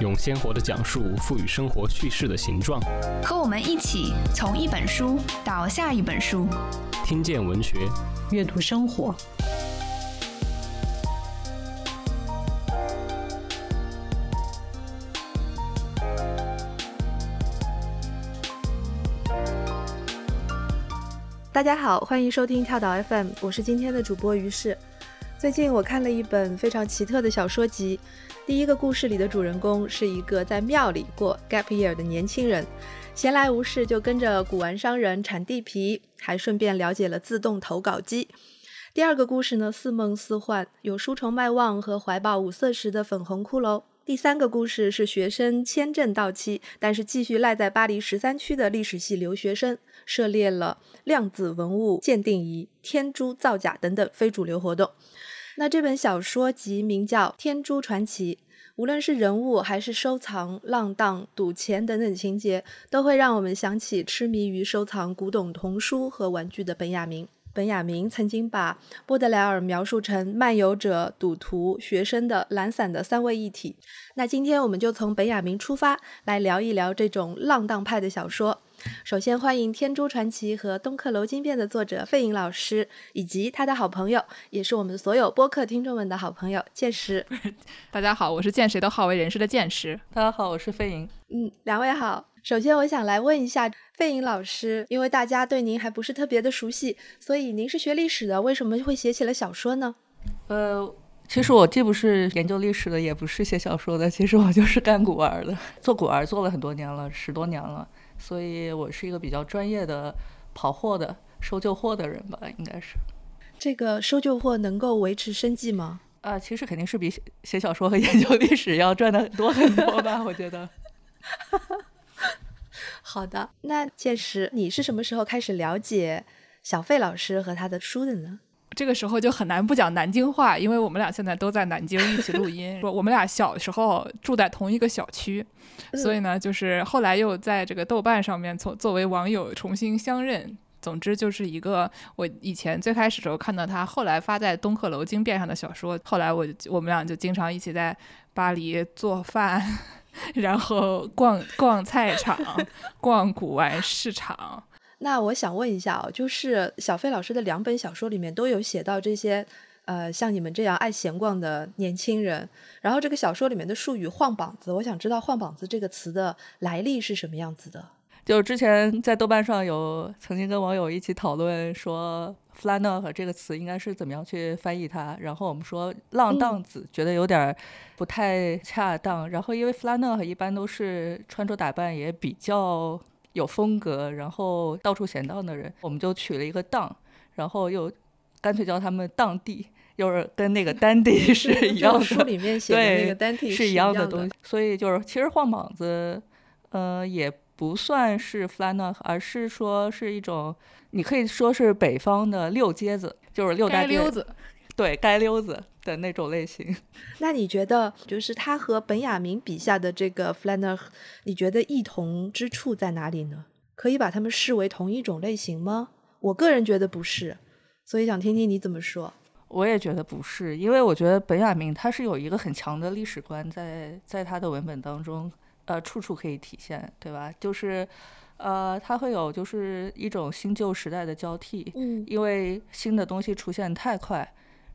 用鲜活的讲述赋予生活叙事的形状。和我们一起从一本书到下一本书，听见文学，阅读生活。大家好，欢迎收听跳岛 FM，我是今天的主播于适。最近我看了一本非常奇特的小说集，第一个故事里的主人公是一个在庙里过 gap year 的年轻人，闲来无事就跟着古玩商人铲地皮，还顺便了解了自动投稿机。第二个故事呢，似梦似幻，有书虫麦望和怀抱五色石的粉红骷髅。第三个故事是学生签证到期，但是继续赖在巴黎十三区的历史系留学生，涉猎了量子文物鉴定仪、天珠造假等等非主流活动。那这本小说集名叫《天珠传奇》，无论是人物还是收藏、浪荡、赌钱等等情节，都会让我们想起痴迷于收藏古董童书和玩具的本雅明。本雅明曾经把波德莱尔描述成漫游者、赌徒、学生的懒散的三位一体。那今天我们就从本雅明出发，来聊一聊这种浪荡派的小说。首先欢迎《天珠传奇》和《东克楼金变》的作者费颖老师，以及他的好朋友，也是我们所有播客听众们的好朋友剑石。大家好，我是见谁都好为人师的剑石。大家好，我是费颖。嗯，两位好。首先我想来问一下费颖老师，因为大家对您还不是特别的熟悉，所以您是学历史的，为什么会写起了小说呢？呃，其实我既不是研究历史的，也不是写小说的，其实我就是干古玩的，做古玩做了很多年了，十多年了。所以我是一个比较专业的跑货的收旧货的人吧，应该是。这个收旧货能够维持生计吗？啊，其实肯定是比写小说和研究历史要赚的多很多吧，我觉得。好的，那届时你是什么时候开始了解小费老师和他的书的呢？这个时候就很难不讲南京话，因为我们俩现在都在南京一起录音。说我们俩小时候住在同一个小区，所以呢，就是后来又在这个豆瓣上面从作为网友重新相认。总之就是一个我以前最开始时候看到他，后来发在东客楼经变上的小说。后来我我们俩就经常一起在巴黎做饭，然后逛逛菜场，逛古玩市场。那我想问一下哦，就是小飞老师的两本小说里面都有写到这些，呃，像你们这样爱闲逛的年轻人。然后这个小说里面的术语“晃膀子”，我想知道“晃膀子”这个词的来历是什么样子的。就之前在豆瓣上有曾经跟网友一起讨论说 f l a n e r 这个词应该是怎么样去翻译它。然后我们说“浪荡子”觉得有点不太恰当。然后因为 f l a n e r 一般都是穿着打扮也比较。有风格，然后到处闲荡的人，我们就取了一个“荡”，然后又干脆叫他们“荡地”，又是跟那个“丹地 ”是一样的。书里面写的那个“丹地”是一样的东西。所以就是，其实晃膀子，呃，也不算是 flannel，而是说是一种，你可以说是北方的溜街子，就是溜大溜子。对，街溜子的那种类型。那你觉得，就是他和本雅明笔下的这个 Flanner，你觉得异同之处在哪里呢？可以把他们视为同一种类型吗？我个人觉得不是，所以想听听你怎么说。我也觉得不是，因为我觉得本雅明他是有一个很强的历史观，在在他的文本当中，呃，处处可以体现，对吧？就是，呃，他会有就是一种新旧时代的交替，嗯，因为新的东西出现太快。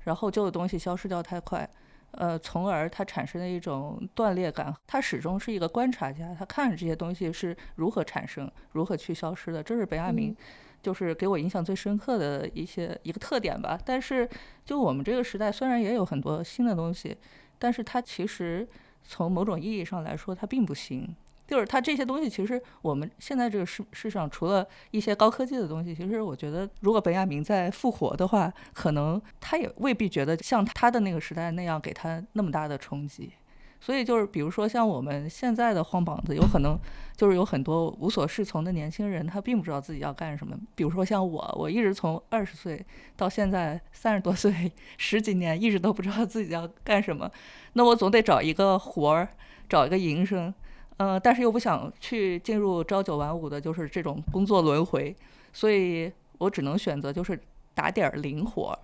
然后旧的东西消失掉太快，呃，从而它产生的一种断裂感。他始终是一个观察家，他看着这些东西是如何产生、如何去消失的。这是北亚明，就是给我印象最深刻的一些一个特点吧。但是，就我们这个时代，虽然也有很多新的东西，但是它其实从某种意义上来说，它并不新。就是它这些东西，其实我们现在这个世世上，除了一些高科技的东西，其实我觉得，如果本雅明在复活的话，可能他也未必觉得像他的那个时代那样给他那么大的冲击。所以就是比如说像我们现在的晃膀子，有可能就是有很多无所适从的年轻人，他并不知道自己要干什么。比如说像我，我一直从二十岁到现在三十多岁，十几年一直都不知道自己要干什么。那我总得找一个活儿，找一个营生，呃，但是又不想去进入朝九晚五的，就是这种工作轮回，所以我只能选择就是打点零活。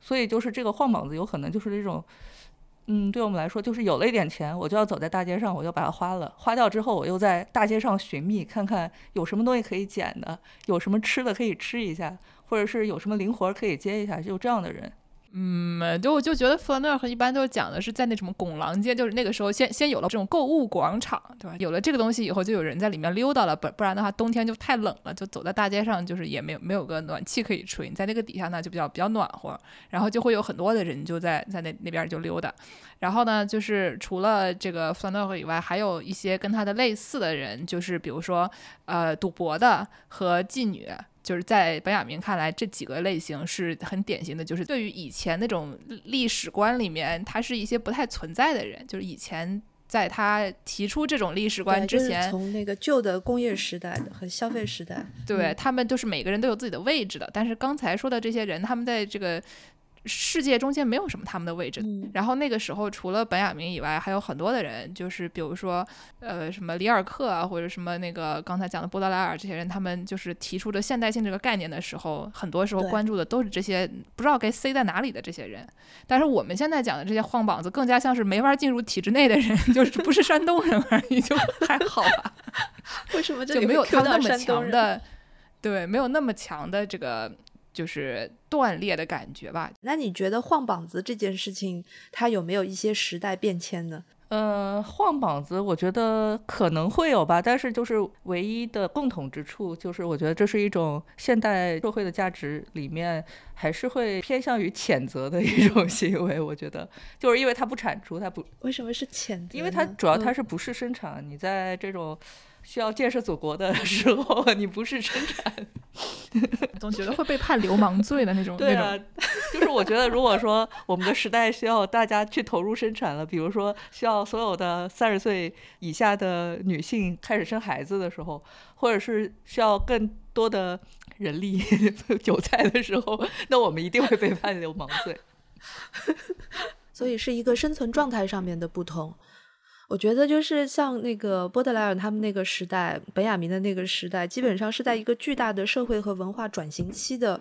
所以就是这个晃膀子，有可能就是这种。嗯，对我们来说，就是有了一点钱，我就要走在大街上，我就把它花了。花掉之后，我又在大街上寻觅，看看有什么东西可以捡的，有什么吃的可以吃一下，或者是有什么零活可以接一下，就这样的人。嗯，就我就觉得弗兰克一般都是讲的是在那什么拱廊街，就是那个时候先先有了这种购物广场，对吧？有了这个东西以后，就有人在里面溜达了，不不然的话，冬天就太冷了，就走在大街上，就是也没有没有个暖气可以吹，你在那个底下呢就比较比较暖和，然后就会有很多的人就在在那那边就溜达，然后呢，就是除了这个弗兰克以外，还有一些跟他的类似的人，就是比如说呃赌博的和妓女。就是在本雅明看来，这几个类型是很典型的，就是对于以前那种历史观里面，他是一些不太存在的人。就是以前在他提出这种历史观之前，从那个旧的工业时代和消费时代，对他们都是每个人都有自己的位置的。但是刚才说的这些人，他们在这个。世界中间没有什么他们的位置。然后那个时候，除了本雅明以外，还有很多的人，就是比如说，呃，什么里尔克啊，或者什么那个刚才讲的波德莱尔这些人，他们就是提出的现代性这个概念的时候，很多时候关注的都是这些不知道该塞在哪里的这些人。但是我们现在讲的这些晃膀子，更加像是没法进入体制内的人，就是不是山东人而已，就还好吧？为什么就没有他那么强的？对，没有那么强的这个。就是断裂的感觉吧？那你觉得晃膀子这件事情，它有没有一些时代变迁呢？呃，晃膀子，我觉得可能会有吧，但是就是唯一的共同之处，就是我觉得这是一种现代社会的价值里面，还是会偏向于谴责的一种 行为。我觉得，就是因为它不产出，它不为什么是谴责？因为它主要它是不是生产？你在这种。需要建设祖国的时候，你不是生产，总觉得会被判流氓罪的那种。对啊，就是我觉得，如果说我们的时代需要大家去投入生产了，比如说需要所有的三十岁以下的女性开始生孩子的时候，或者是需要更多的人力韭菜的时候，那我们一定会被判流氓罪。所以是一个生存状态上面的不同。我觉得就是像那个波德莱尔他们那个时代，本雅明的那个时代，基本上是在一个巨大的社会和文化转型期的，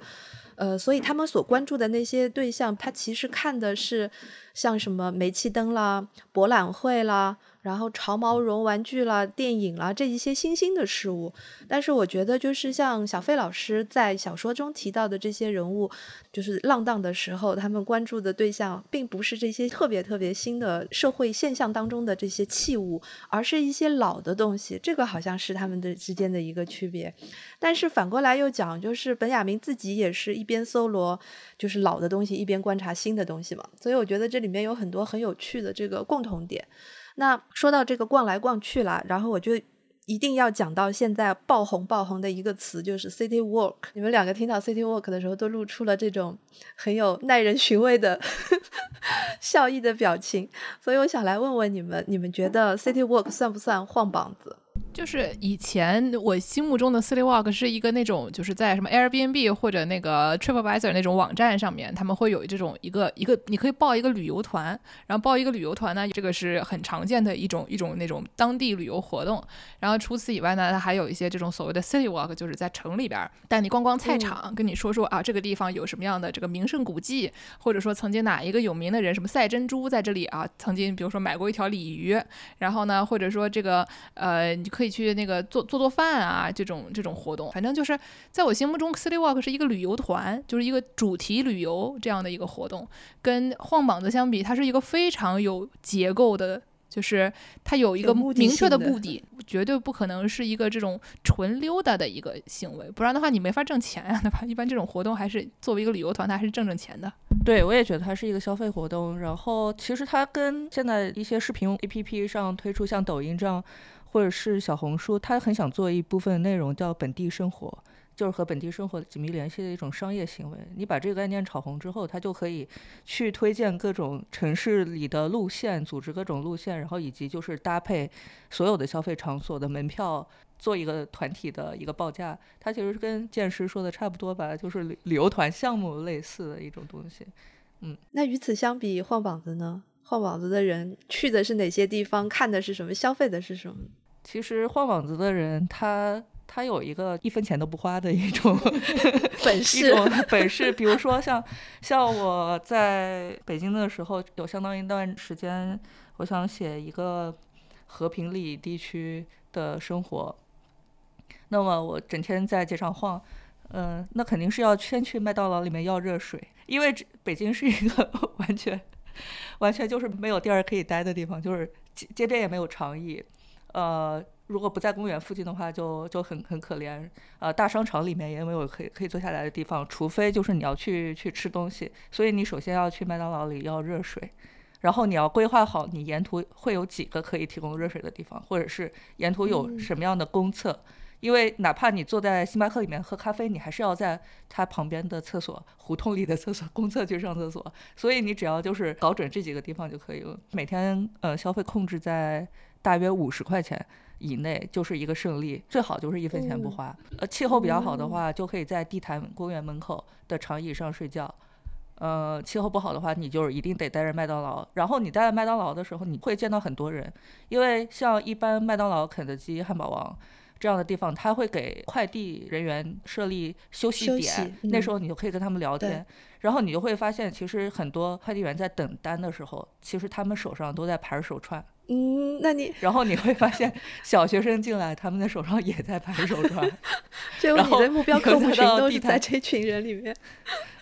呃，所以他们所关注的那些对象，他其实看的是像什么煤气灯啦、博览会啦。然后潮毛绒玩具啦、电影啦这一些新兴的事物，但是我觉得就是像小费老师在小说中提到的这些人物，就是浪荡的时候，他们关注的对象并不是这些特别特别新的社会现象当中的这些器物，而是一些老的东西。这个好像是他们的之间的一个区别。但是反过来又讲，就是本雅明自己也是一边搜罗就是老的东西，一边观察新的东西嘛。所以我觉得这里面有很多很有趣的这个共同点。那说到这个逛来逛去了，然后我就一定要讲到现在爆红爆红的一个词，就是 City Walk。你们两个听到 City Walk 的时候，都露出了这种很有耐人寻味的 笑意的表情。所以我想来问问你们，你们觉得 City Walk 算不算晃膀子？就是以前我心目中的 City Walk 是一个那种，就是在什么 Airbnb 或者那个 TripAdvisor 那种网站上面，他们会有这种一个一个，你可以报一个旅游团，然后报一个旅游团呢，这个是很常见的一种一种那种当地旅游活动。然后除此以外呢，它还有一些这种所谓的 City Walk，就是在城里边带你逛逛菜场，跟你说说啊这个地方有什么样的这个名胜古迹，或者说曾经哪一个有名的人，什么赛珍珠在这里啊，曾经比如说买过一条鲤鱼，然后呢，或者说这个呃你可。可以去那个做做做饭啊，这种这种活动，反正就是在我心目中，City Walk 是一个旅游团，就是一个主题旅游这样的一个活动。跟晃膀子相比，它是一个非常有结构的，就是它有一个明确的目的，绝对不可能是一个这种纯溜达的一个行为，不然的话你没法挣钱呀，对吧？一般这种活动还是作为一个旅游团，它还是挣挣钱的。对，我也觉得它是一个消费活动。然后其实它跟现在一些视频 APP 上推出像抖音这样。或者是小红书，他很想做一部分内容叫本地生活，就是和本地生活紧密联系的一种商业行为。你把这个概念炒红之后，他就可以去推荐各种城市里的路线，组织各种路线，然后以及就是搭配所有的消费场所的门票。做一个团体的一个报价，它其实跟建师说的差不多吧，就是旅旅游团项目类似的一种东西。嗯，那与此相比，晃膀子呢？晃膀子的人去的是哪些地方？看的是什么？消费的是什么？其实换网子的人，他他有一个一分钱都不花的一种 本事，本事。比如说像像我在北京的时候，有相当一段时间，我想写一个和平里地区的生活。那么我整天在街上晃，嗯，那肯定是要先去麦当劳里面要热水，因为北京是一个 完全完全就是没有地儿可以待的地方，就是街街边也没有长椅，呃，如果不在公园附近的话，就就很很可怜，呃，大商场里面也没有可以可以坐下来的地方，除非就是你要去去吃东西，所以你首先要去麦当劳里要热水，然后你要规划好你沿途会有几个可以提供热水的地方，或者是沿途有什么样的公厕。因为哪怕你坐在星巴克里面喝咖啡，你还是要在它旁边的厕所、胡同里的厕所、公厕去上厕所。所以你只要就是搞准这几个地方就可以了。每天呃消费控制在大约五十块钱以内就是一个胜利，最好就是一分钱不花。呃，气候比较好的话，就可以在地坛公园门口的长椅上睡觉。呃，气候不好的话，你就是一定得待着麦当劳。然后你待在麦当劳的时候，你会见到很多人，因为像一般麦当劳、肯德基、汉堡王。这样的地方，他会给快递人员设立休息点，那时候你就可以跟他们聊天，然后你就会发现，其实很多快递员在等单的时候，其实他们手上都在盘手串。嗯，那你然后你会发现，小学生进来，他们的手上也在盘手串。然后你的目标客户群都是在这群人里面。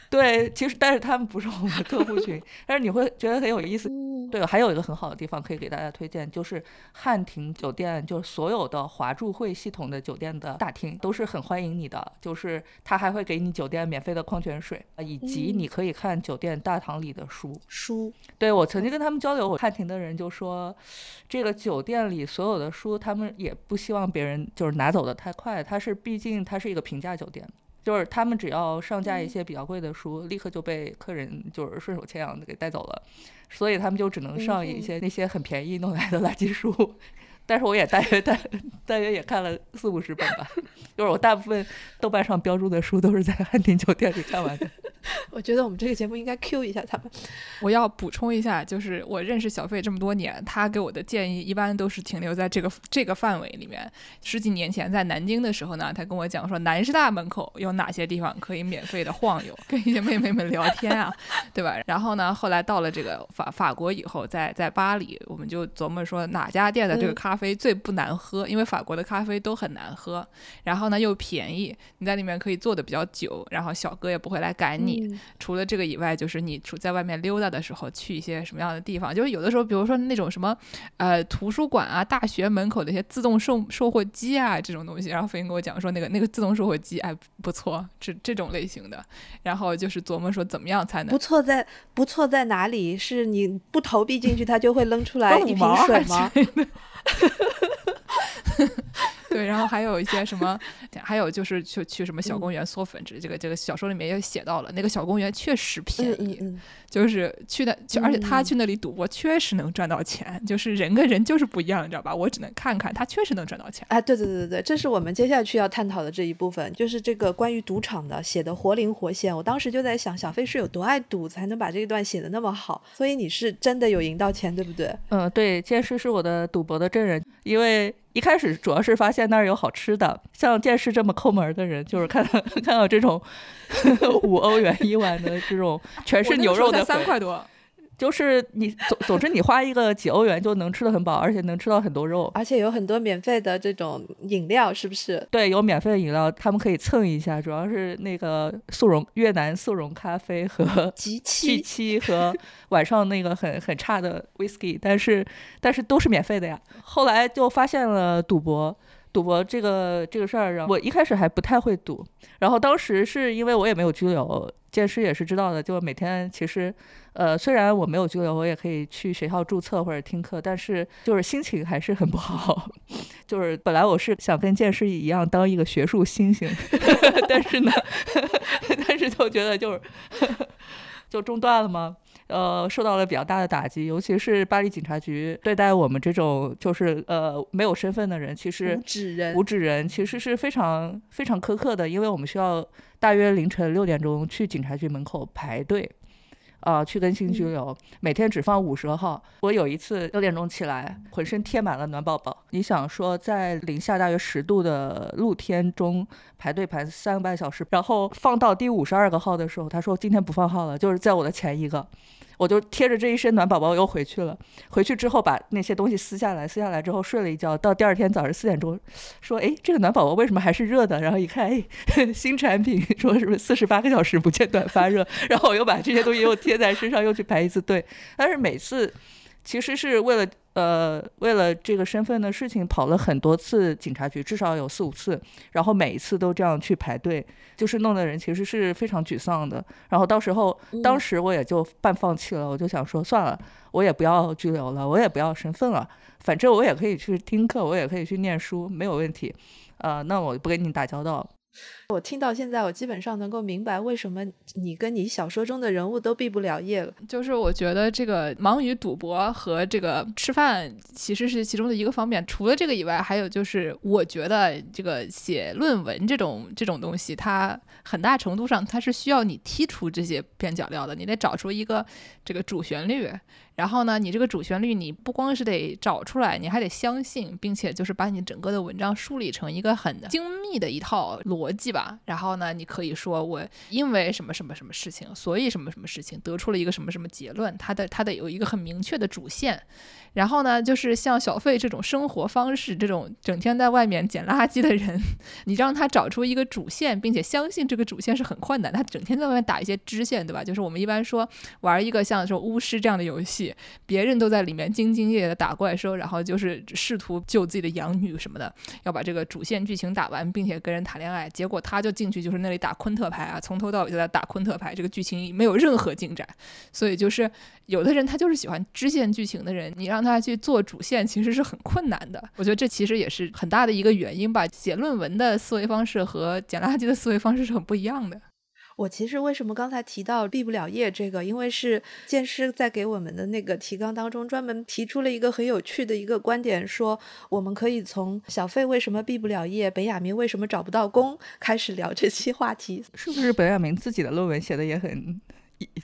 对，其实但是他们不是我们的客户群，但是你会觉得很有意思。对，还有一个很好的地方可以给大家推荐，就是汉庭酒店，就是所有的华住会系统的酒店的大厅都是很欢迎你的，就是他还会给你酒店免费的矿泉水，以及你可以看酒店大堂里的书。书，对我曾经跟他们交流，我汉庭的人就说，这个酒店里所有的书，他们也不希望别人就是拿走的太快，它是毕竟它是一个平价酒店。就是他们只要上架一些比较贵的书，立刻就被客人就是顺手牵羊的给带走了，所以他们就只能上一些那些很便宜弄来的垃圾书。但是我也大约大大约也看了四五十本吧，就是我大部分豆瓣上标注的书都是在汉庭酒店里看完的。我觉得我们这个节目应该 Q 一下他们。我要补充一下，就是我认识小费这么多年，他给我的建议一般都是停留在这个这个范围里面。十几年前在南京的时候呢，他跟我讲说南师大门口有哪些地方可以免费的晃悠，跟一些妹妹们聊天啊，对吧？然后呢，后来到了这个法法国以后，在在巴黎，我们就琢磨说哪家店的这个咖啡最不难喝，因为法国的咖啡都很难喝，然后呢又便宜，你在里面可以坐的比较久，然后小哥也不会来赶你。除了这个以外，就是你出在外面溜达的时候，去一些什么样的地方？就是有的时候，比如说那种什么，呃，图书馆啊、大学门口的一些自动售售货机啊，这种东西。然后飞鹰跟我讲说，那个那个自动售货机，哎，不错，这这种类型的。然后就是琢磨说，怎么样才能不错在不错在哪里？是你不投币进去，它就会扔出来 一瓶水吗？对，然后还有一些什么，还有就是去去什么小公园嗦粉，这这个这个小说里面也写到了，那个小公园确实便宜，就是去的去，而且他去那里赌博确实能赚到钱，就是人跟人就是不一样，你知道吧？我只能看看，他确实能赚到钱。哎，对对对对对，这是我们接下去要探讨的这一部分，就是这个关于赌场的写的活灵活现。我当时就在想，小飞是有多爱赌，才能把这一段写的那么好？所以你是真的有赢到钱，对不对？嗯，对，剑师是我的赌博的证人，因为。一开始主要是发现那儿有好吃的，像剑士这么抠门的人，就是看到 看到这种 五欧元一碗的这种全是牛肉的，三块多。就是你总总之你花一个几欧元就能吃的很饱，而且能吃到很多肉，而且有很多免费的这种饮料，是不是？对，有免费的饮料，他们可以蹭一下，主要是那个速溶越南速溶咖啡和极七七和晚上那个很很差的 whisky，但是但是都是免费的呀。后来就发现了赌博。赌博这个这个事儿，我一开始还不太会赌，然后当时是因为我也没有拘留，剑师也是知道的，就每天其实，呃，虽然我没有拘留，我也可以去学校注册或者听课，但是就是心情还是很不好。就是本来我是想跟剑师一样当一个学术星星，但是呢，但是就觉得就是就中断了吗？呃，受到了比较大的打击，尤其是巴黎警察局对待我们这种就是呃没有身份的人，其实无指人，无指人其实是非常非常苛刻的，因为我们需要大约凌晨六点钟去警察局门口排队。啊，去跟新居留，每天只放五十号。我有一次六点钟起来，浑身贴满了暖宝宝。你想说，在零下大约十度的露天中排队排三个半小时，然后放到第五十二个号的时候，他说今天不放号了，就是在我的前一个。我就贴着这一身暖宝宝又回去了。回去之后把那些东西撕下来，撕下来之后睡了一觉。到第二天早上四点钟，说：“哎，这个暖宝宝为什么还是热的？”然后一看，哎，新产品，说是不是四十八个小时不间断发热？然后我又把这些东西又贴在身上，又去排一次队。但是每次其实是为了。呃，为了这个身份的事情，跑了很多次警察局，至少有四五次，然后每一次都这样去排队，就是弄得人其实是非常沮丧的。然后到时候，当时我也就半放弃了，我就想说，算了，我也不要拘留了，我也不要身份了，反正我也可以去听课，我也可以去念书，没有问题。呃，那我不跟你打交道。我听到现在，我基本上能够明白为什么你跟你小说中的人物都毕不了业了。就是我觉得这个忙于赌博和这个吃饭其实是其中的一个方面。除了这个以外，还有就是我觉得这个写论文这种这种东西，它很大程度上它是需要你剔除这些边角料的。你得找出一个这个主旋律。然后呢，你这个主旋律，你不光是得找出来，你还得相信，并且就是把你整个的文章梳理成一个很精密的一套逻辑吧。然后呢，你可以说我因为什么什么什么事情，所以什么什么事情得出了一个什么什么结论，它的它得有一个很明确的主线。然后呢，就是像小费这种生活方式，这种整天在外面捡垃圾的人，你让他找出一个主线，并且相信这个主线是很困难。他整天在外面打一些支线，对吧？就是我们一般说玩一个像说巫师这样的游戏，别人都在里面兢兢业业的打怪兽，然后就是试图救自己的养女什么的，要把这个主线剧情打完，并且跟人谈恋爱。结果他就进去就是那里打昆特牌啊，从头到尾就在打昆特牌，这个剧情没有任何进展。所以就是有的人他就是喜欢支线剧情的人，你让。他去做主线其实是很困难的，我觉得这其实也是很大的一个原因吧。写论文的思维方式和捡垃圾的思维方式是很不一样的。我其实为什么刚才提到毕不了业这个，因为是剑师在给我们的那个提纲当中专门提出了一个很有趣的一个观点，说我们可以从小费为什么毕不了业，本雅明为什么找不到工开始聊这期话题。是不是本雅明自己的论文写的也很？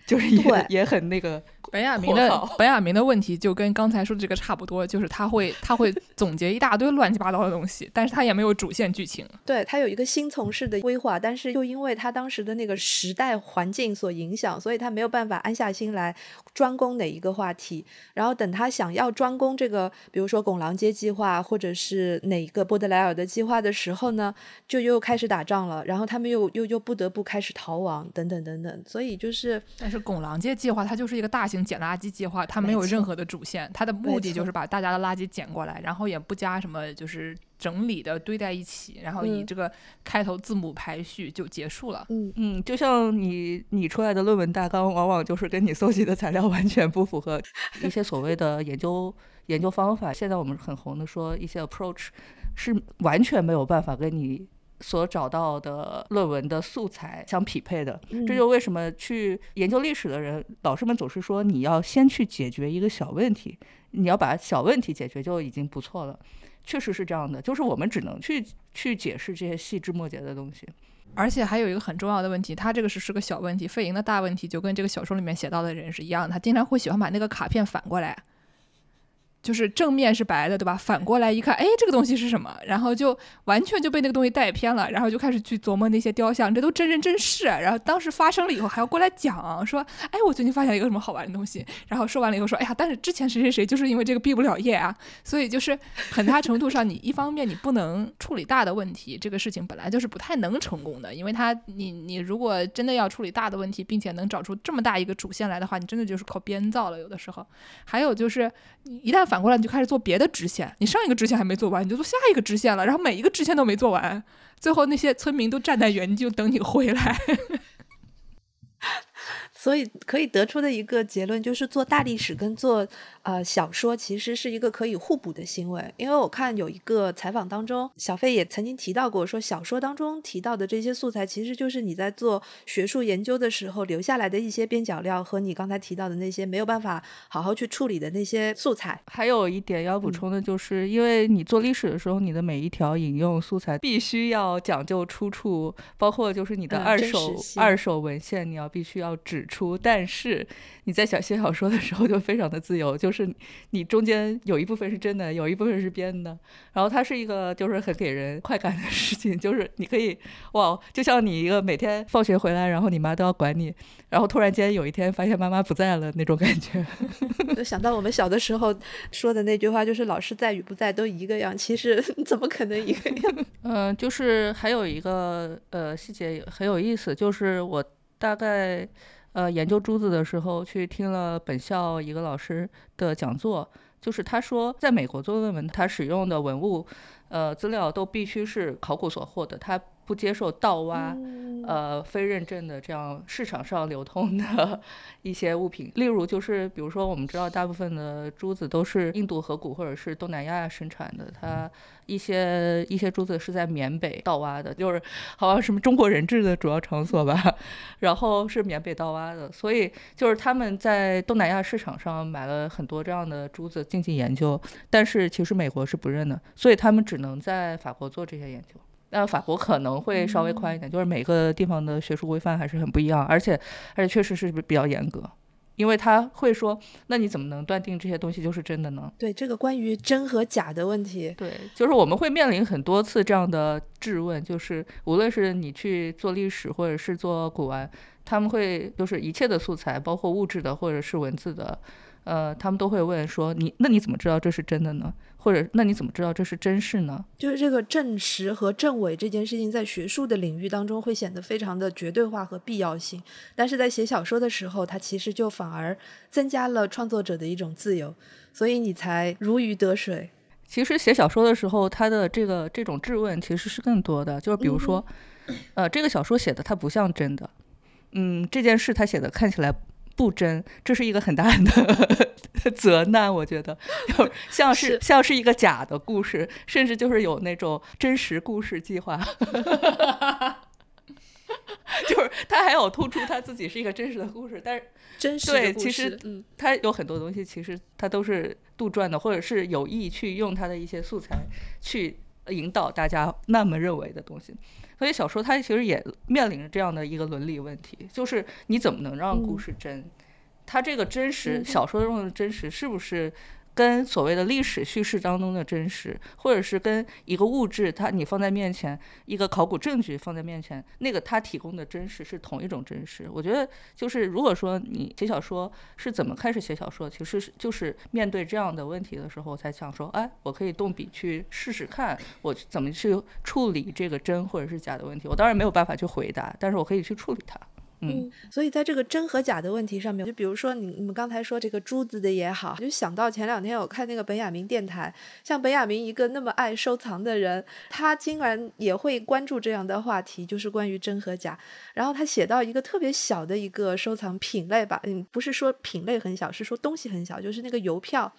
就是也也很那个，本雅明的本雅明的问题就跟刚才说的这个差不多，就是他会他会总结一大堆乱七八糟的东西，但是他也没有主线剧情。对他有一个新从事的规划，但是又因为他当时的那个时代环境所影响，所以他没有办法安下心来专攻哪一个话题。然后等他想要专攻这个，比如说拱廊街计划或者是哪一个波德莱尔的计划的时候呢，就又开始打仗了，然后他们又又又不得不开始逃亡，等等等等，所以就是。但是拱廊街计划它就是一个大型捡垃圾计划，它没有任何的主线，它的目的就是把大家的垃圾捡过来，然后也不加什么就是整理的堆在一起，然后以这个开头字母排序就结束了。嗯嗯，就像你拟出来的论文大纲，往往就是跟你搜集的材料完全不符合 一些所谓的研究研究方法。现在我们很红的说一些 approach 是完全没有办法跟你。所找到的论文的素材相匹配的，这就为什么去研究历史的人，老师们总是说你要先去解决一个小问题，你要把小问题解决就已经不错了。确实是这样的，就是我们只能去去解释这些细枝末节的东西。而且还有一个很重要的问题，他这个是是个小问题，费莹的大问题就跟这个小说里面写到的人是一样的，他经常会喜欢把那个卡片反过来。就是正面是白的，对吧？反过来一看，哎，这个东西是什么？然后就完全就被那个东西带偏了，然后就开始去琢磨那些雕像，这都真人真事。然后当时发生了以后，还要过来讲说，哎，我最近发现一个什么好玩的东西。然后说完了以后说，哎呀，但是之前谁谁谁就是因为这个毕不了业啊。所以就是很大程度上，你一方面你不能处理大的问题，这个事情本来就是不太能成功的，因为他你你如果真的要处理大的问题，并且能找出这么大一个主线来的话，你真的就是靠编造了。有的时候，还有就是你一旦反反过来你就开始做别的支线，你上一个支线还没做完，你就做下一个支线了，然后每一个支线都没做完，最后那些村民都站在原地就等你回来。所以可以得出的一个结论就是，做大历史跟做呃小说其实是一个可以互补的行为。因为我看有一个采访当中，小费也曾经提到过，说小说当中提到的这些素材，其实就是你在做学术研究的时候留下来的一些边角料，和你刚才提到的那些没有办法好好去处理的那些素材。还有一点要补充的就是，因为你做历史的时候，你的每一条引用素材必须要讲究出处，包括就是你的二手二手文献，你要必须要指。出，但是你在想写小说的时候就非常的自由，就是你中间有一部分是真的，有一部分是编的，然后它是一个就是很给人快感的事情，就是你可以哇，就像你一个每天放学回来，然后你妈都要管你，然后突然间有一天发现妈妈不在了那种感觉。就想到我们小的时候说的那句话，就是老师在与不在都一个样，其实 怎么可能一个样？嗯，就是还有一个呃细节很有意思，就是我大概。呃，研究珠子的时候，去听了本校一个老师的讲座，就是他说，在美国做论文，他使用的文物，呃，资料都必须是考古所获的，他不接受盗挖，呃，非认证的这样市场上流通的 一些物品。例如，就是比如说，我们知道大部分的珠子都是印度河谷或者是东南亚生产的，它。一些一些珠子是在缅北盗挖的，就是好像什么中国人质的主要场所吧，然后是缅北盗挖的，所以就是他们在东南亚市场上买了很多这样的珠子进行研究，但是其实美国是不认的，所以他们只能在法国做这些研究。那法国可能会稍微宽一点，就是每个地方的学术规范还是很不一样，而且而且确实是比较严格。因为他会说，那你怎么能断定这些东西就是真的呢？对，这个关于真和假的问题，对，就是我们会面临很多次这样的质问，就是无论是你去做历史或者是做古玩，他们会就是一切的素材，包括物质的或者是文字的。呃，他们都会问说你，那你怎么知道这是真的呢？或者那你怎么知道这是真事呢？就是这个证实和证伪这件事情，在学术的领域当中会显得非常的绝对化和必要性，但是在写小说的时候，它其实就反而增加了创作者的一种自由，所以你才如鱼得水。其实写小说的时候，他的这个这种质问其实是更多的，就是比如说，呃，这个小说写的它不像真的，嗯，这件事他写的看起来。不真，这是一个很大的 责难，我觉得，就 像是像是一个假的故事，甚至就是有那种真实故事计划，就是他还有突出他自己是一个真实的故事，但是真实对，其实他有很多东西，其实他都是杜撰的，或者是有意去用他的一些素材去引导大家那么认为的东西。所以小说它其实也面临着这样的一个伦理问题，就是你怎么能让故事真？它这个真实，小说中的真实是不是？跟所谓的历史叙事当中的真实，或者是跟一个物质，它你放在面前，一个考古证据放在面前，那个它提供的真实是同一种真实。我觉得就是如果说你写小说是怎么开始写小说，其实是就是面对这样的问题的时候，我才想说，哎，我可以动笔去试试看，我怎么去处理这个真或者是假的问题。我当然没有办法去回答，但是我可以去处理它。嗯，所以在这个真和假的问题上面，就比如说你你们刚才说这个珠子的也好，就想到前两天我看那个本雅明电台，像本雅明一个那么爱收藏的人，他竟然也会关注这样的话题，就是关于真和假。然后他写到一个特别小的一个收藏品类吧，嗯，不是说品类很小，是说东西很小，就是那个邮票。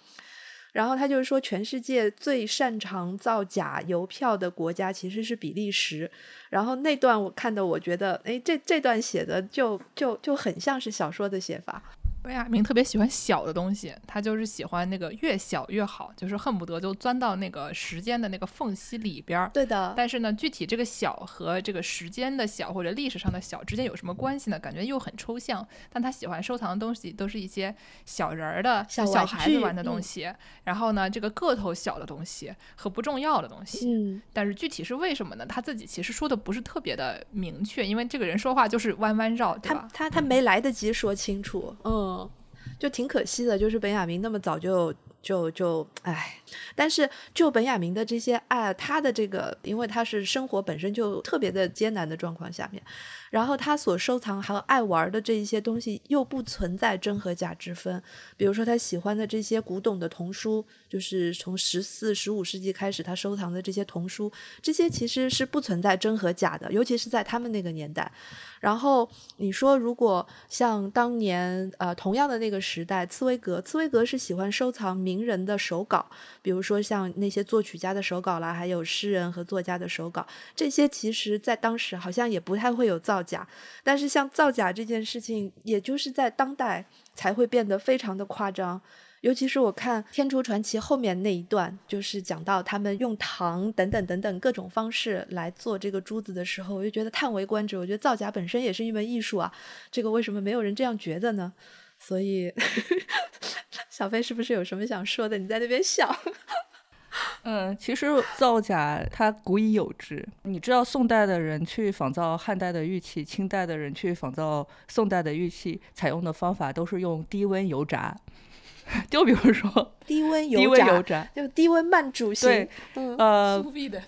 然后他就是说，全世界最擅长造假邮票的国家其实是比利时。然后那段我看的，我觉得，哎，这这段写的就就就很像是小说的写法。本雅明特别喜欢小的东西，他就是喜欢那个越小越好，就是恨不得就钻到那个时间的那个缝隙里边儿。对的。但是呢，具体这个小和这个时间的小或者历史上的小之间有什么关系呢？感觉又很抽象。但他喜欢收藏的东西都是一些小人儿的小孩子玩的东西。然后呢，这个个头小的东西和不重要的东西。嗯。但是具体是为什么呢？他自己其实说的不是特别的明确，因为这个人说话就是弯弯绕，对吧？他他他没来得及说清楚。嗯。就挺可惜的，就是本雅明那么早就就就唉。但是就本雅明的这些爱，他的这个，因为他是生活本身就特别的艰难的状况下面，然后他所收藏还有爱玩的这一些东西又不存在真和假之分。比如说他喜欢的这些古董的童书，就是从十四、十五世纪开始他收藏的这些童书，这些其实是不存在真和假的，尤其是在他们那个年代。然后你说，如果像当年呃同样的那个时代，茨威格，茨威格是喜欢收藏名人的手稿，比如说像那些作曲家的手稿啦，还有诗人和作家的手稿，这些其实在当时好像也不太会有造假。但是像造假这件事情，也就是在当代才会变得非常的夸张。尤其是我看《天竺传奇》后面那一段，就是讲到他们用糖等等等等各种方式来做这个珠子的时候，我就觉得叹为观止。我觉得造假本身也是一门艺术啊，这个为什么没有人这样觉得呢？所以，小飞是不是有什么想说的？你在那边笑。嗯，其实造假它古已有之。你知道宋代的人去仿造汉代的玉器，清代的人去仿造宋代的玉器，采用的方法都是用低温油炸。就比如说低温油炸，就低温慢煮型。对，呃，的。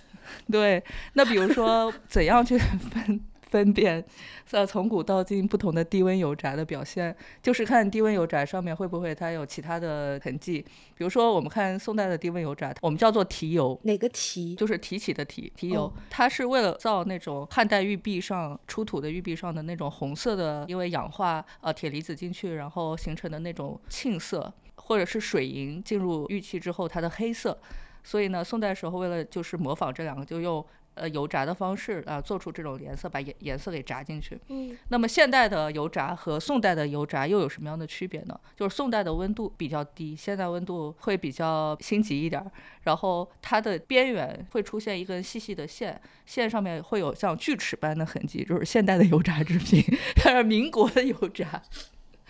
对，那比如说怎样去分分辨？呃，从古到今不同的低温油炸的表现，就是看低温油炸上面会不会它有其他的痕迹。比如说，我们看宋代的低温油炸，我们叫做提油。哪个提？就是提起的提，提油。它是为了造那种汉代玉璧上出土的玉璧上的那种红色的，因为氧化呃铁离子进去，然后形成的那种沁色。或者是水银进入玉器之后，它的黑色，所以呢，宋代时候为了就是模仿这两个，就用呃油炸的方式啊，做出这种颜色，把颜颜色给炸进去。嗯。那么现代的油炸和宋代的油炸又有什么样的区别呢？就是宋代的温度比较低，现在温度会比较心急一点，然后它的边缘会出现一根细细的线，线上面会有像锯齿般的痕迹，就是现代的油炸制品。但是民国的油炸。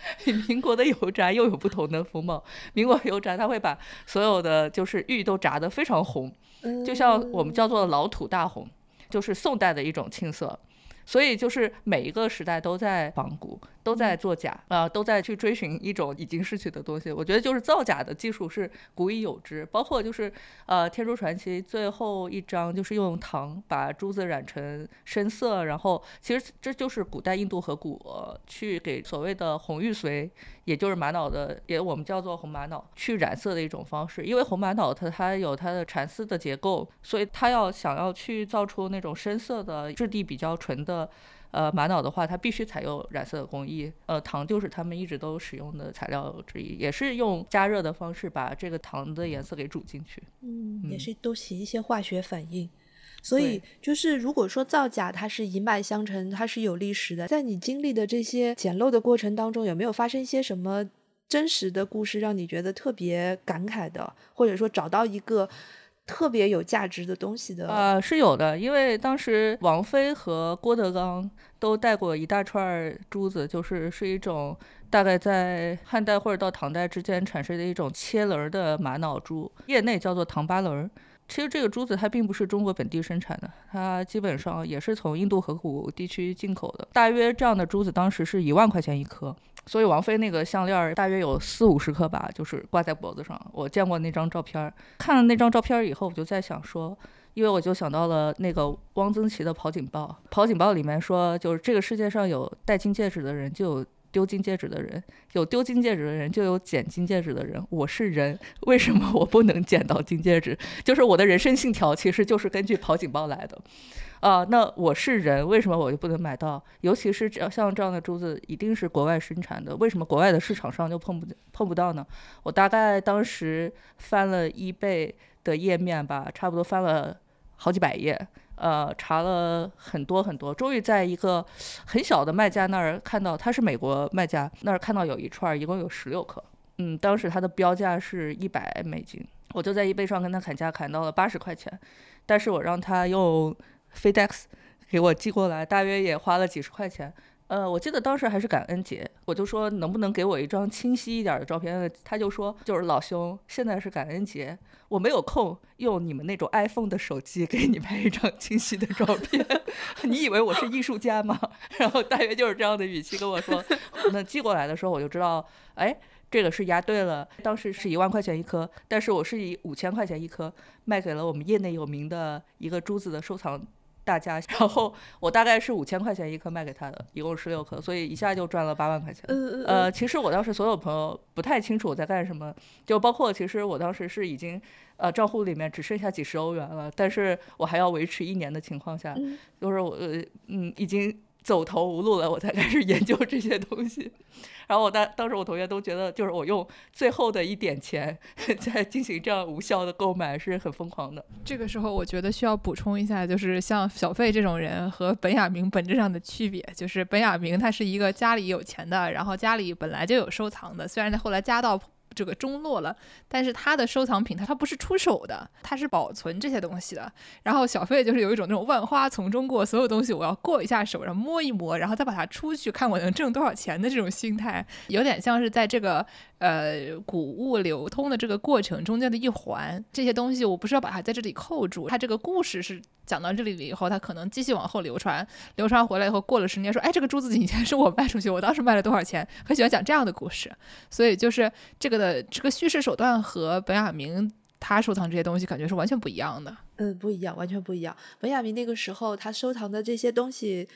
民国的油炸又有不同的风貌。民国油炸，它会把所有的就是玉都炸得非常红，就像我们叫做老土大红，就是宋代的一种青色。所以就是每一个时代都在仿古，都在作假啊，都在去追寻一种已经逝去的东西。我觉得就是造假的技术是古已有之，包括就是呃《天竺传奇》最后一章就是用糖把珠子染成深色，然后其实这就是古代印度和古去给所谓的红玉髓，也就是玛瑙的，也我们叫做红玛瑙去染色的一种方式。因为红玛瑙它它有它的蚕丝的结构，所以它要想要去造出那种深色的质地比较纯的。呃，玛瑙的话，它必须采用染色的工艺。呃，糖就是他们一直都使用的材料之一，也是用加热的方式把这个糖的颜色给煮进去。嗯，也是都起一些化学反应。所以就是如果说造假它是一脉相承，它是有历史的。在你经历的这些捡漏的过程当中，有没有发生一些什么真实的故事，让你觉得特别感慨的，或者说找到一个？特别有价值的东西的，呃，是有的，因为当时王菲和郭德纲都带过一大串珠子，就是是一种大概在汉代或者到唐代之间产生的一种切轮的玛瑙珠，业内叫做唐八轮。其实这个珠子它并不是中国本地生产的，它基本上也是从印度河谷地区进口的。大约这样的珠子当时是一万块钱一颗。所以王菲那个项链大约有四五十颗吧，就是挂在脖子上。我见过那张照片，看了那张照片以后，我就在想说，因为我就想到了那个汪曾祺的跑警报。跑警报里面说，就是这个世界上有戴金戒指的人，就有丢金戒指的人；有丢金戒指的人，就有捡金戒指的人。我是人，为什么我不能捡到金戒指？就是我的人生信条，其实就是根据跑警报来的。啊，那我是人，为什么我就不能买到？尤其是这像这样的珠子，一定是国外生产的，为什么国外的市场上就碰不碰不到呢？我大概当时翻了一倍的页面吧，差不多翻了好几百页，呃，查了很多很多，终于在一个很小的卖家那儿看到，他是美国卖家那儿看到有一串，一共有十六克，嗯，当时它的标价是一百美金，我就在易贝上跟他砍价，砍到了八十块钱，但是我让他用。FedEx 给我寄过来，大约也花了几十块钱。呃，我记得当时还是感恩节，我就说能不能给我一张清晰一点的照片？他就说，就是老兄，现在是感恩节，我没有空用你们那种 iPhone 的手机给你拍一张清晰的照片。你以为我是艺术家吗？然后大约就是这样的语气跟我说。那寄过来的时候，我就知道，哎。这个是押对了，当时是一万块钱一颗，但是我是以五千块钱一颗卖给了我们业内有名的一个珠子的收藏。大家，然后我大概是五千块钱一颗卖给他的，一共十六颗，所以一下就赚了八万块钱。呃，其实我当时所有朋友不太清楚我在干什么，就包括其实我当时是已经呃账户里面只剩下几十欧元了，但是我还要维持一年的情况下，就是我呃嗯已经。走投无路了，我才开始研究这些东西。然后我当当时我同学都觉得，就是我用最后的一点钱 在进行这样无效的购买是很疯狂的。这个时候，我觉得需要补充一下，就是像小费这种人和本雅明本质上的区别，就是本雅明他是一个家里有钱的，然后家里本来就有收藏的，虽然他后来家道。这个中落了，但是他的收藏品，他他不是出手的，他是保存这些东西的。然后小费就是有一种那种万花丛中过，所有东西我要过一下手，然后摸一摸，然后再把它出去，看我能挣多少钱的这种心态，有点像是在这个呃谷物流通的这个过程中间的一环。这些东西我不是要把它在这里扣住，它这个故事是。讲到这里了以后，它可能继续往后流传，流传回来以后，过了十年，说，哎，这个珠子以前是我卖出去，我当时卖了多少钱？很喜欢讲这样的故事，所以就是这个的这个叙事手段和本雅明他收藏这些东西感觉是完全不一样的。嗯，不一样，完全不一样。本雅明那个时候他收藏的这些东西。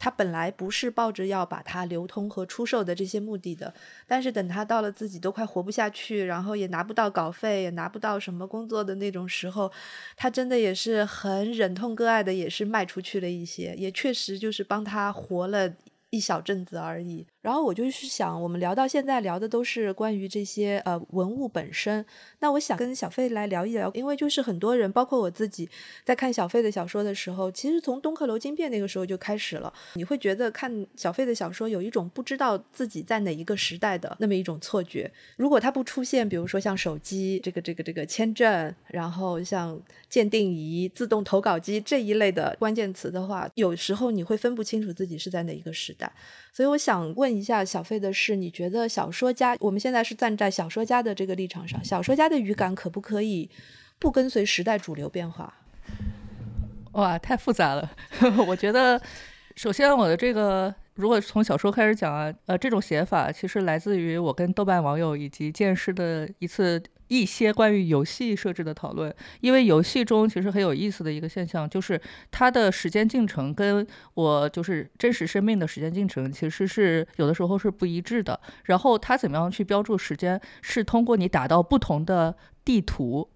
他本来不是抱着要把它流通和出售的这些目的的，但是等他到了自己都快活不下去，然后也拿不到稿费，也拿不到什么工作的那种时候，他真的也是很忍痛割爱的，也是卖出去了一些，也确实就是帮他活了一小阵子而已。然后我就是想，我们聊到现在聊的都是关于这些呃文物本身。那我想跟小飞来聊一聊，因为就是很多人，包括我自己，在看小飞的小说的时候，其实从东克楼金变那个时候就开始了。你会觉得看小飞的小说有一种不知道自己在哪一个时代的那么一种错觉。如果它不出现，比如说像手机、这个这个这个签证，然后像鉴定仪、自动投稿机这一类的关键词的话，有时候你会分不清楚自己是在哪一个时代。所以我想问问一下小费的是，你觉得小说家，我们现在是站在小说家的这个立场上，小说家的语感可不可以不跟随时代主流变化？哇，太复杂了。我觉得，首先我的这个。如果从小说开始讲啊，呃，这种写法其实来自于我跟豆瓣网友以及见识的一次一些关于游戏设置的讨论。因为游戏中其实很有意思的一个现象，就是它的时间进程跟我就是真实生命的时间进程其实是有的时候是不一致的。然后它怎么样去标注时间，是通过你打到不同的地图，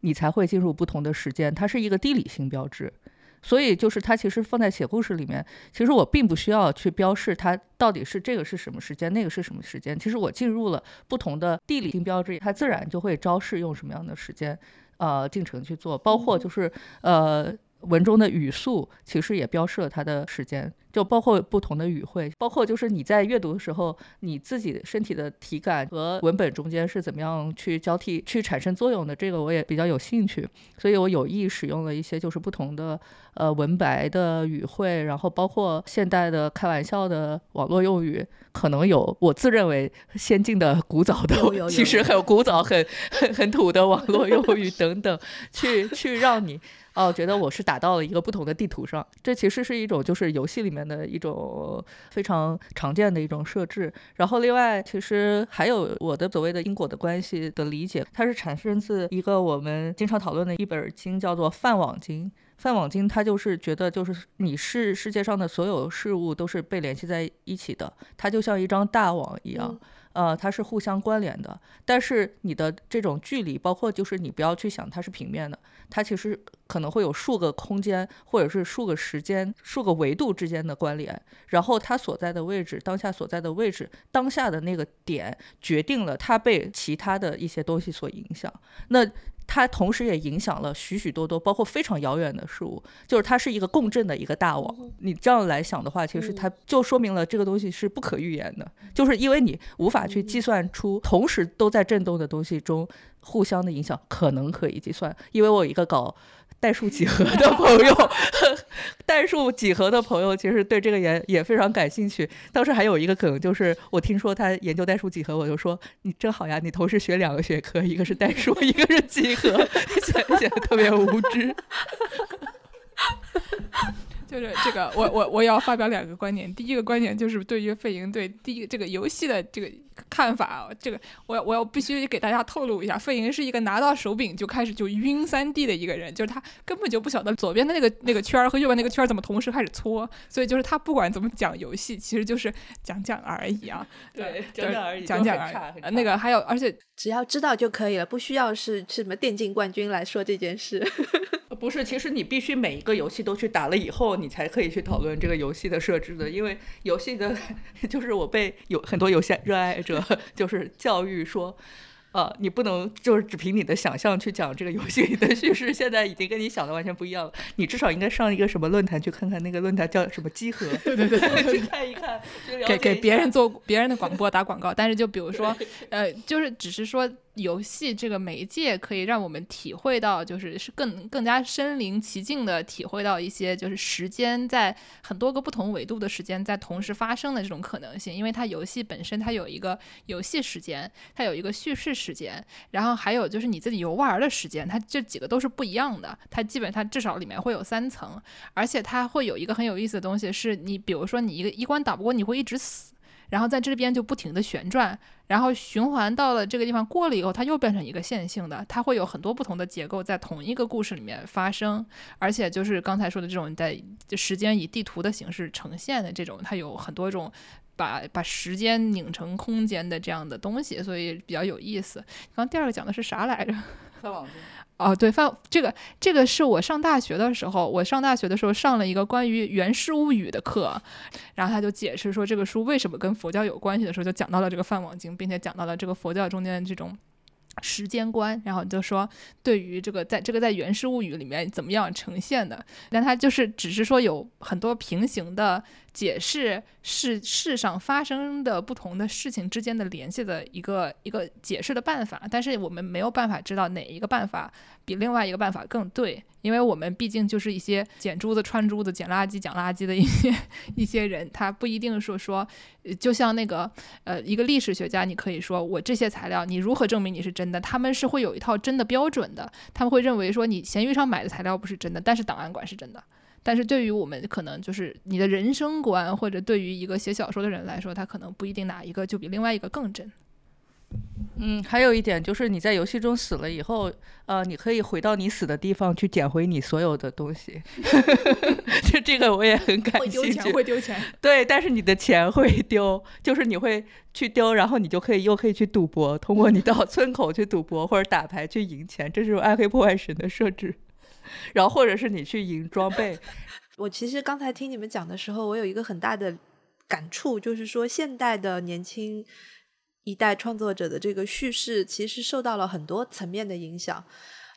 你才会进入不同的时间，它是一个地理性标志。所以就是它其实放在写故事里面，其实我并不需要去标示它到底是这个是什么时间，那个是什么时间。其实我进入了不同的地理性标志，它自然就会昭示用什么样的时间，呃，进程去做，包括就是呃。文中的语速其实也标示了它的时间，就包括不同的语汇，包括就是你在阅读的时候，你自己身体的体感和文本中间是怎么样去交替、去产生作用的，这个我也比较有兴趣，所以我有意使用了一些就是不同的呃文白的语汇，然后包括现代的开玩笑的网络用语，可能有我自认为先进的、古早的，其实很古早、很很很土的网络用语等等，去 去让你。哦，觉得我是打到了一个不同的地图上，这其实是一种就是游戏里面的一种非常常见的一种设置。然后另外，其实还有我的所谓的因果的关系的理解，它是产生自一个我们经常讨论的一本经，叫做《泛网经》。泛网经，它就是觉得就是你是世界上的所有事物都是被联系在一起的，它就像一张大网一样。呃，它是互相关联的，但是你的这种距离，包括就是你不要去想它是平面的，它其实可能会有数个空间或者是数个时间、数个维度之间的关联，然后它所在的位置、当下所在的位置、当下的那个点，决定了它被其他的一些东西所影响。那它同时也影响了许许多多，包括非常遥远的事物，就是它是一个共振的一个大网。你这样来想的话，其实它就说明了这个东西是不可预言的，就是因为你无法去计算出同时都在震动的东西中互相的影响，可能可以计算，因为我有一个搞。代数几何的朋友，代数几何的朋友其实对这个也也非常感兴趣。当时还有一个梗，就是我听说他研究代数几何，我就说你真好呀，你同时学两个学科，一个是代数，一个是几何，显显得特别无知。就是这个，我我我要发表两个观点。第一个观点就是对于费莹对第一个这个游戏的这个看法，这个我要我要必须给大家透露一下，费莹是一个拿到手柄就开始就晕三 D 的一个人，就是他根本就不晓得左边的那个那个圈儿和右边那个圈儿怎么同时开始搓，所以就是他不管怎么讲游戏，其实就是讲讲而已啊。对，讲讲而已，讲讲而已。呃那个还有，而且只要知道就可以了，不需要是什么电竞冠军来说这件事。不是，其实你必须每一个游戏都去打了以后，你才可以去讨论这个游戏的设置的。因为游戏的，就是我被有很多游戏热爱者就是教育说，呃，你不能就是只凭你的想象去讲这个游戏里的叙事，现在已经跟你想的完全不一样了。你至少应该上一个什么论坛去看看，那个论坛叫什么集合，对对对，去看一看，给给别人做别人的广播打广告，但是就比如说，呃，就是只是说游戏这个媒介可以让我们体会到，就是是更更加身临其境的体会到一些就是时间在很多个不同维度的时间在同时发生的这种可能性，因为它游戏本身它有一个游戏时间，它有一个叙事时间，然后还有就是你自己游玩儿的时间，它这几个都是不一样的，它基本它至少里面会有三层，而且它会有一个很有意思的东西，是你比如说你一个一关打不过，你会一直死。然后在这边就不停的旋转，然后循环到了这个地方过了以后，它又变成一个线性的，它会有很多不同的结构在同一个故事里面发生，而且就是刚才说的这种在时间以地图的形式呈现的这种，它有很多种把把时间拧成空间的这样的东西，所以比较有意思。刚第二个讲的是啥来着？哦，对，范这个这个是我上大学的时候，我上大学的时候上了一个关于《源氏物语》的课，然后他就解释说这个书为什么跟佛教有关系的时候，就讲到了这个梵网经，并且讲到了这个佛教中间的这种。时间观，然后就说对于这个在这个在《源氏物语》里面怎么样呈现的，但它就是只是说有很多平行的解释世世上发生的不同的事情之间的联系的一个一个解释的办法，但是我们没有办法知道哪一个办法比另外一个办法更对，因为我们毕竟就是一些捡珠子、穿珠子、捡垃圾、讲垃圾的一些一些人，他不一定说说，就像那个呃一个历史学家，你可以说我这些材料你如何证明你是真的？他们是会有一套真的标准的，他们会认为说你闲鱼上买的材料不是真的，但是档案馆是真的。但是对于我们可能就是你的人生观，或者对于一个写小说的人来说，他可能不一定哪一个就比另外一个更真。嗯，还有一点就是你在游戏中死了以后，呃，你可以回到你死的地方去捡回你所有的东西。就这个我也很感会丢钱，兴趣。会丢钱。对，但是你的钱会丢，就是你会去丢，然后你就可以又可以去赌博，通过你到村口去赌博或者打牌去赢钱，这是暗黑破坏神的设置。然后或者是你去赢装备，我其实刚才听你们讲的时候，我有一个很大的感触，就是说现代的年轻一代创作者的这个叙事，其实受到了很多层面的影响。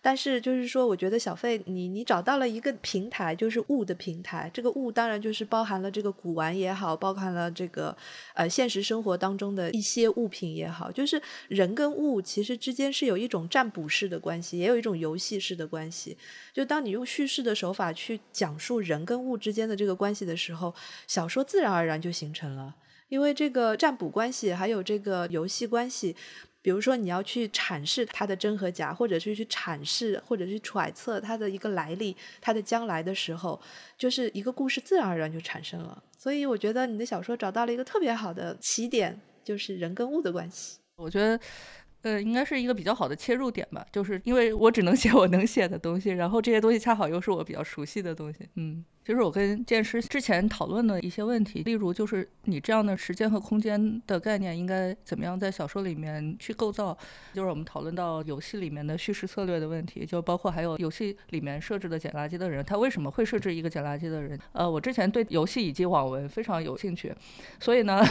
但是就是说，我觉得小费你你找到了一个平台，就是物的平台。这个物当然就是包含了这个古玩也好，包含了这个呃现实生活当中的一些物品也好，就是人跟物其实之间是有一种占卜式的关系，也有一种游戏式的关系。就当你用叙事的手法去讲述人跟物之间的这个关系的时候，小说自然而然就形成了。因为这个占卜关系，还有这个游戏关系，比如说你要去阐释它的真和假，或者是去阐释或者是揣测它的一个来历、它的将来的时候，就是一个故事自然而然就产生了。所以我觉得你的小说找到了一个特别好的起点，就是人跟物的关系。我觉得。呃，应该是一个比较好的切入点吧，就是因为我只能写我能写的东西，然后这些东西恰好又是我比较熟悉的东西。嗯，就是我跟剑师之前讨论的一些问题，例如就是你这样的时间和空间的概念应该怎么样在小说里面去构造，就是我们讨论到游戏里面的叙事策略的问题，就包括还有游戏里面设置的捡垃圾的人，他为什么会设置一个捡垃圾的人？呃，我之前对游戏以及网文非常有兴趣，所以呢。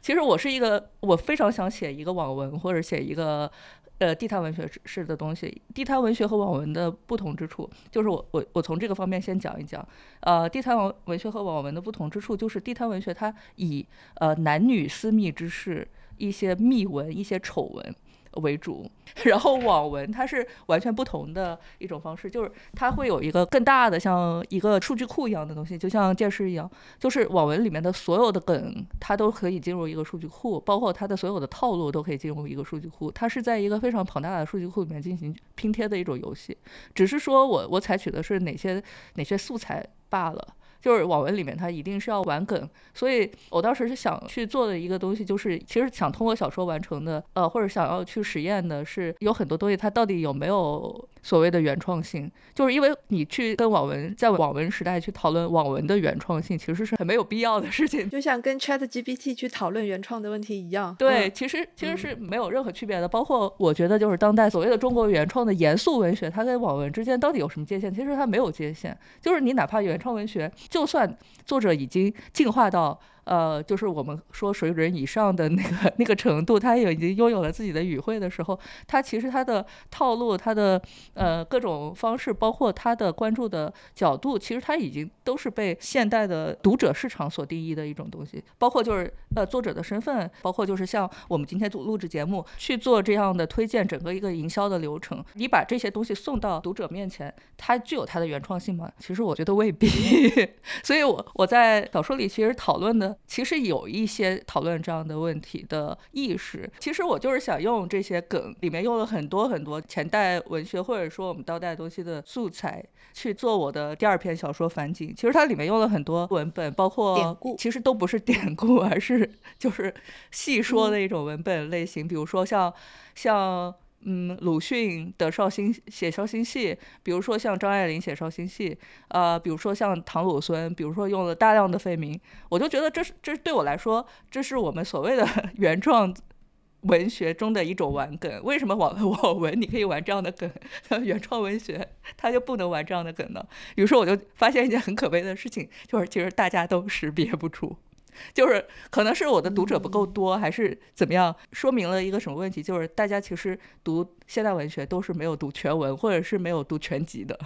其实我是一个，我非常想写一个网文或者写一个呃地摊文学式的东西。地摊文学和网文的不同之处，就是我我我从这个方面先讲一讲。呃，地摊文文学和网文的不同之处，就是地摊文学它以呃男女私密之事、一些秘闻、一些丑闻。为主，然后网文它是完全不同的一种方式，就是它会有一个更大的像一个数据库一样的东西，就像电视一样，就是网文里面的所有的梗，它都可以进入一个数据库，包括它的所有的套路都可以进入一个数据库，它是在一个非常庞大的数据库里面进行拼贴的一种游戏。只是说我我采取的是哪些哪些素材罢了。就是网文里面它一定是要玩梗，所以我当时是想去做的一个东西，就是其实想通过小说完成的，呃，或者想要去实验的是有很多东西它到底有没有所谓的原创性，就是因为你去跟网文在网文时代去讨论网文的原创性，其实是很没有必要的事情，就像跟 Chat GPT 去讨论原创的问题一样。对，其实其实是没有任何区别的。包括我觉得就是当代所谓的中国原创的严肃文学，它跟网文之间到底有什么界限？其实它没有界限，就是你哪怕原创文学。就算作者已经进化到。呃，就是我们说水准以上的那个 那个程度，他也已经拥有了自己的语汇的时候，他其实他的套路，他的呃各种方式，包括他的关注的角度，其实他已经都是被现代的读者市场所定义的一种东西。包括就是呃作者的身份，包括就是像我们今天录录制节目去做这样的推荐，整个一个营销的流程，你把这些东西送到读者面前，它具有它的原创性吗？其实我觉得未必。所以我我在小说里其实讨论的。其实有一些讨论这样的问题的意识。其实我就是想用这些梗，里面用了很多很多前代文学或者说我们当代东西的素材去做我的第二篇小说《反景》。其实它里面用了很多文本，包括典故，其实都不是典故，而是就是细说的一种文本类型。比如说像像。嗯，鲁迅的绍兴写绍兴戏，比如说像张爱玲写绍兴戏，呃，比如说像唐鲁孙，比如说用了大量的废名，我就觉得这是这对我来说，这是我们所谓的 原创文学中的一种玩梗。为什么网网文你可以玩这样的梗，原创文学它就不能玩这样的梗呢？比如说，我就发现一件很可悲的事情，就是其实大家都识别不出。就是可能是我的读者不够多，还是怎么样？说明了一个什么问题？就是大家其实读现代文学都是没有读全文，或者是没有读全集的，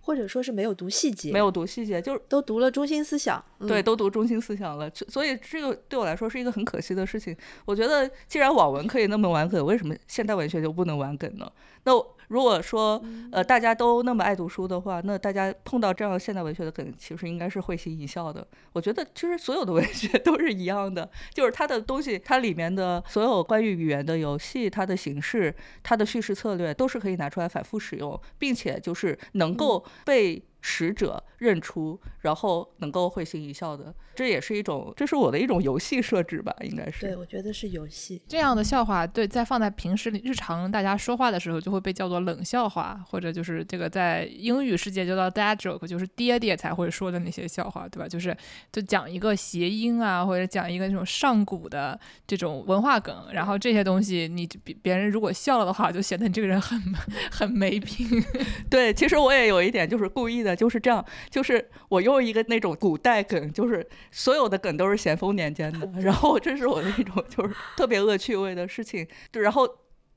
或者说是没有读细节，没有读细节，就是都读了中心思想。对，都读中心思想了。所以这个对我来说是一个很可惜的事情。我觉得既然网文可以那么玩梗，为什么现代文学就不能玩梗呢？那。如果说呃大家都那么爱读书的话，那大家碰到这样现代文学的梗，其实应该是会心一笑的。我觉得其实所有的文学都是一样的，就是它的东西，它里面的所有关于语言的游戏，它的形式，它的叙事策略，都是可以拿出来反复使用，并且就是能够被。使者认出，然后能够会心一笑的，这也是一种，这是我的一种游戏设置吧，应该是。对，我觉得是游戏这样的笑话，对，在放在平时日常大家说话的时候，就会被叫做冷笑话，或者就是这个在英语世界叫做 dad joke，就是爹爹才会说的那些笑话，对吧？就是就讲一个谐音啊，或者讲一个那种上古的这种文化梗，然后这些东西你别别人如果笑了的话，就显得你这个人很 很没品。对，其实我也有一点就是故意的。就是这样，就是我用一个那种古代梗，就是所有的梗都是咸丰年间的，然后这是我的一种就是特别恶趣味的事情，然后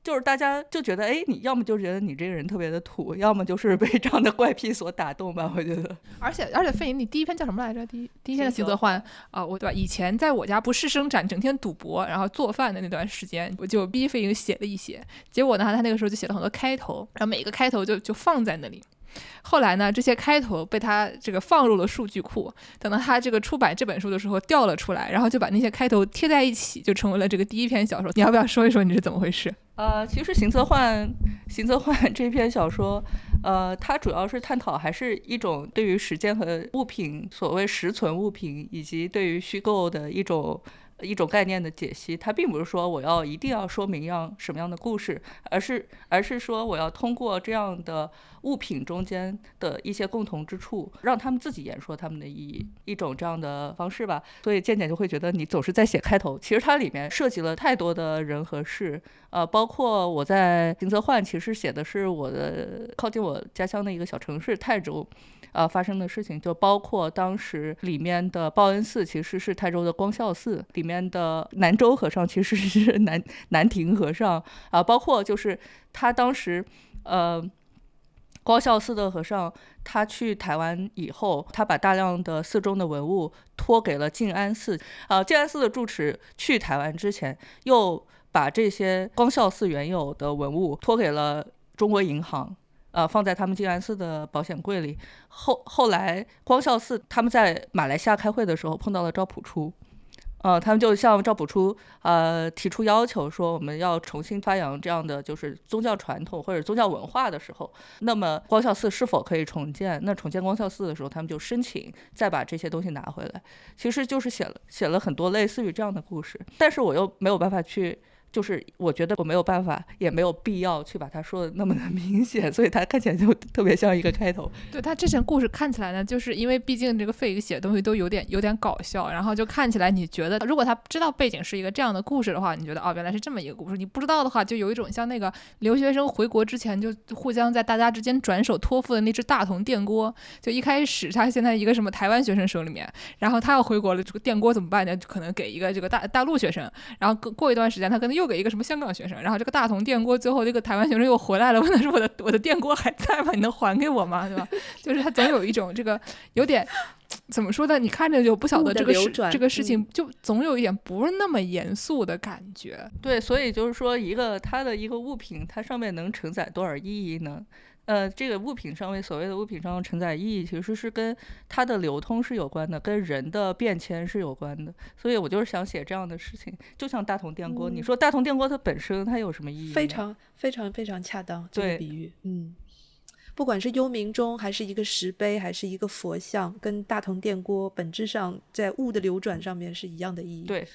就是大家就觉得，哎，你要么就觉得你这个人特别的土，要么就是被这样的怪癖所打动吧，我觉得。而且而且，费莹，你第一篇叫什么来着？第一第一篇的《行则幻》啊，我对吧？以前在我家不是生产，整天赌博，然后做饭的那段时间，我就逼费莹写了一些，结果呢，他那个时候就写了很多开头，然后每一个开头就就放在那里。后来呢，这些开头被他这个放入了数据库。等到他这个出版这本书的时候，调了出来，然后就把那些开头贴在一起，就成为了这个第一篇小说。你要不要说一说你是怎么回事？呃，其实《行则幻》《行则幻》这篇小说，呃，它主要是探讨还是一种对于时间和物品，所谓实存物品，以及对于虚构的一种。一种概念的解析，它并不是说我要一定要说明一样什么样的故事，而是而是说我要通过这样的物品中间的一些共同之处，让他们自己言说他们的意义，一种这样的方式吧。所以渐渐就会觉得你总是在写开头，其实它里面涉及了太多的人和事，呃，包括我在行则幻，其实写的是我的靠近我家乡的一个小城市泰州。呃，发生的事情就包括当时里面的报恩寺其实是泰州的光孝寺，里面的南州和尚其实是南南亭和尚啊，包括就是他当时，呃，光孝寺的和尚他去台湾以后，他把大量的寺中的文物托给了静安寺，啊，静安寺的住持去台湾之前，又把这些光孝寺原有的文物托给了中国银行。呃，放在他们静安寺的保险柜里。后后来，光孝寺他们在马来西亚开会的时候碰到了赵朴初，呃，他们就向赵朴初呃提出要求，说我们要重新发扬这样的就是宗教传统或者宗教文化的时候，那么光孝寺是否可以重建？那重建光孝寺的时候，他们就申请再把这些东西拿回来，其实就是写了写了很多类似于这样的故事，但是我又没有办法去。就是我觉得我没有办法，也没有必要去把它说的那么的 明显，所以他看起来就特别像一个开头。对他之前故事看起来呢，就是因为毕竟这个费宇写的东西都有点有点搞笑，然后就看起来你觉得，如果他知道背景是一个这样的故事的话，你觉得哦原来是这么一个故事。你不知道的话，就有一种像那个留学生回国之前就互相在大家之间转手托付的那只大同电锅。就一开始他现在一个什么台湾学生手里面，然后他要回国了，这个电锅怎么办呢？就可能给一个这个大大陆学生，然后过过一段时间他可能又。又给一个什么香港学生，然后这个大同电锅最后这个台湾学生又回来了，问他说：“我的我的电锅还在吗？你能还给我吗？对吧？”就是他总有一种这个有点怎么说呢？你看着就不晓得这个事这个事情，就总有一点不是那么严肃的感觉。对，所以就是说，一个它的一个物品，它上面能承载多少意义呢？呃，这个物品上面所谓的物品上的承载意义，其实是跟它的流通是有关的，跟人的变迁是有关的。所以我就是想写这样的事情，就像大同电锅。你说大同电锅它本身它有什么意义？非常非常非常恰当这个比喻。嗯，不管是幽冥钟，还是一个石碑，还是一个佛像，跟大同电锅本质上在物的流转上面是一样的意义。对。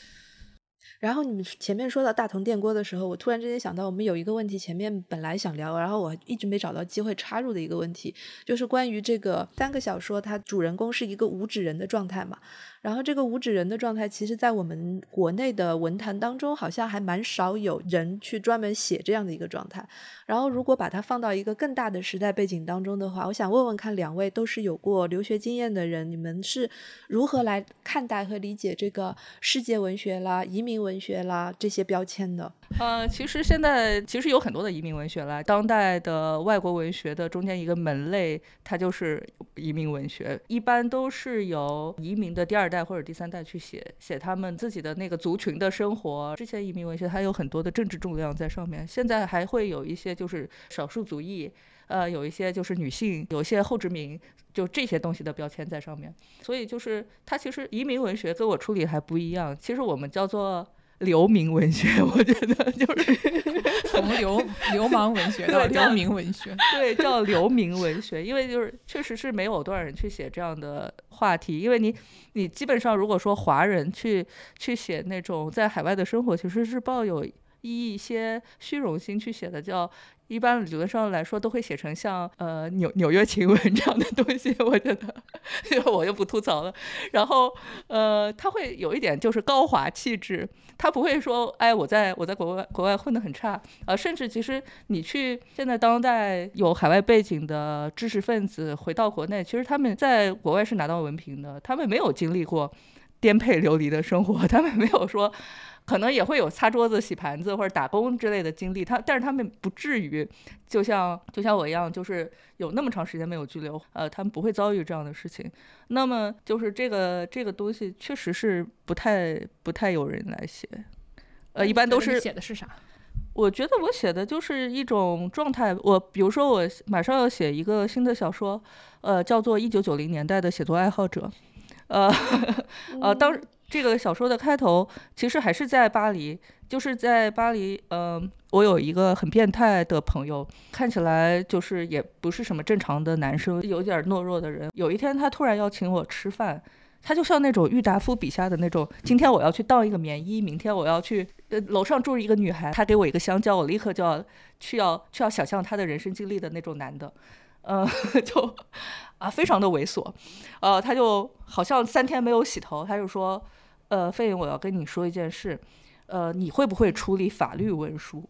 然后你们前面说到大同电锅的时候，我突然之间想到，我们有一个问题，前面本来想聊，然后我一直没找到机会插入的一个问题，就是关于这个三个小说，它主人公是一个无指人的状态嘛。然后这个无纸人的状态，其实，在我们国内的文坛当中，好像还蛮少有人去专门写这样的一个状态。然后，如果把它放到一个更大的时代背景当中的话，我想问问看，两位都是有过留学经验的人，你们是如何来看待和理解这个世界文学啦、移民文学啦这些标签的？呃，其实现在其实有很多的移民文学啦，当代的外国文学的中间一个门类，它就是移民文学，一般都是由移民的第二代或者第三代去写写他们自己的那个族群的生活。之前移民文学它有很多的政治重量在上面，现在还会有一些就是少数族裔，呃，有一些就是女性，有一些后殖民，就这些东西的标签在上面。所以就是它其实移民文学跟我处理还不一样，其实我们叫做。流民文学，我觉得就是 从流流氓文学到流民文学，对，叫流民文学，因为就是确实是没有多少人去写这样的话题，因为你你基本上如果说华人去去写那种在海外的生活，其实是抱有一些虚荣心去写的，叫。一般理论上来说都会写成像呃纽纽约情文这样的东西，我觉得，我就不吐槽了。然后呃，他会有一点就是高华气质，他不会说哎我在我在国外国外混得很差，呃，甚至其实你去现在当代有海外背景的知识分子回到国内，其实他们在国外是拿到文凭的，他们没有经历过颠沛流离的生活，他们没有说。可能也会有擦桌子、洗盘子或者打工之类的经历，他但是他们不至于，就像就像我一样，就是有那么长时间没有拘留，呃，他们不会遭遇这样的事情。那么就是这个这个东西确实是不太不太有人来写，呃，一般都是写的是啥？我觉得我写的就是一种状态。我比如说我马上要写一个新的小说，呃，叫做《一九九零年代的写作爱好者》，呃呃，当。这个小说的开头其实还是在巴黎，就是在巴黎。嗯，我有一个很变态的朋友，看起来就是也不是什么正常的男生，有点懦弱的人。有一天，他突然要请我吃饭，他就像那种郁达夫笔下的那种：今天我要去当一个棉衣，明天我要去呃楼上住一个女孩，他给我一个香蕉，我立刻就要去要去要想象他的人生经历的那种男的。呃，就啊，非常的猥琐。呃，他就好像三天没有洗头，他就说。呃，费颖，我要跟你说一件事，呃，你会不会处理法律文书？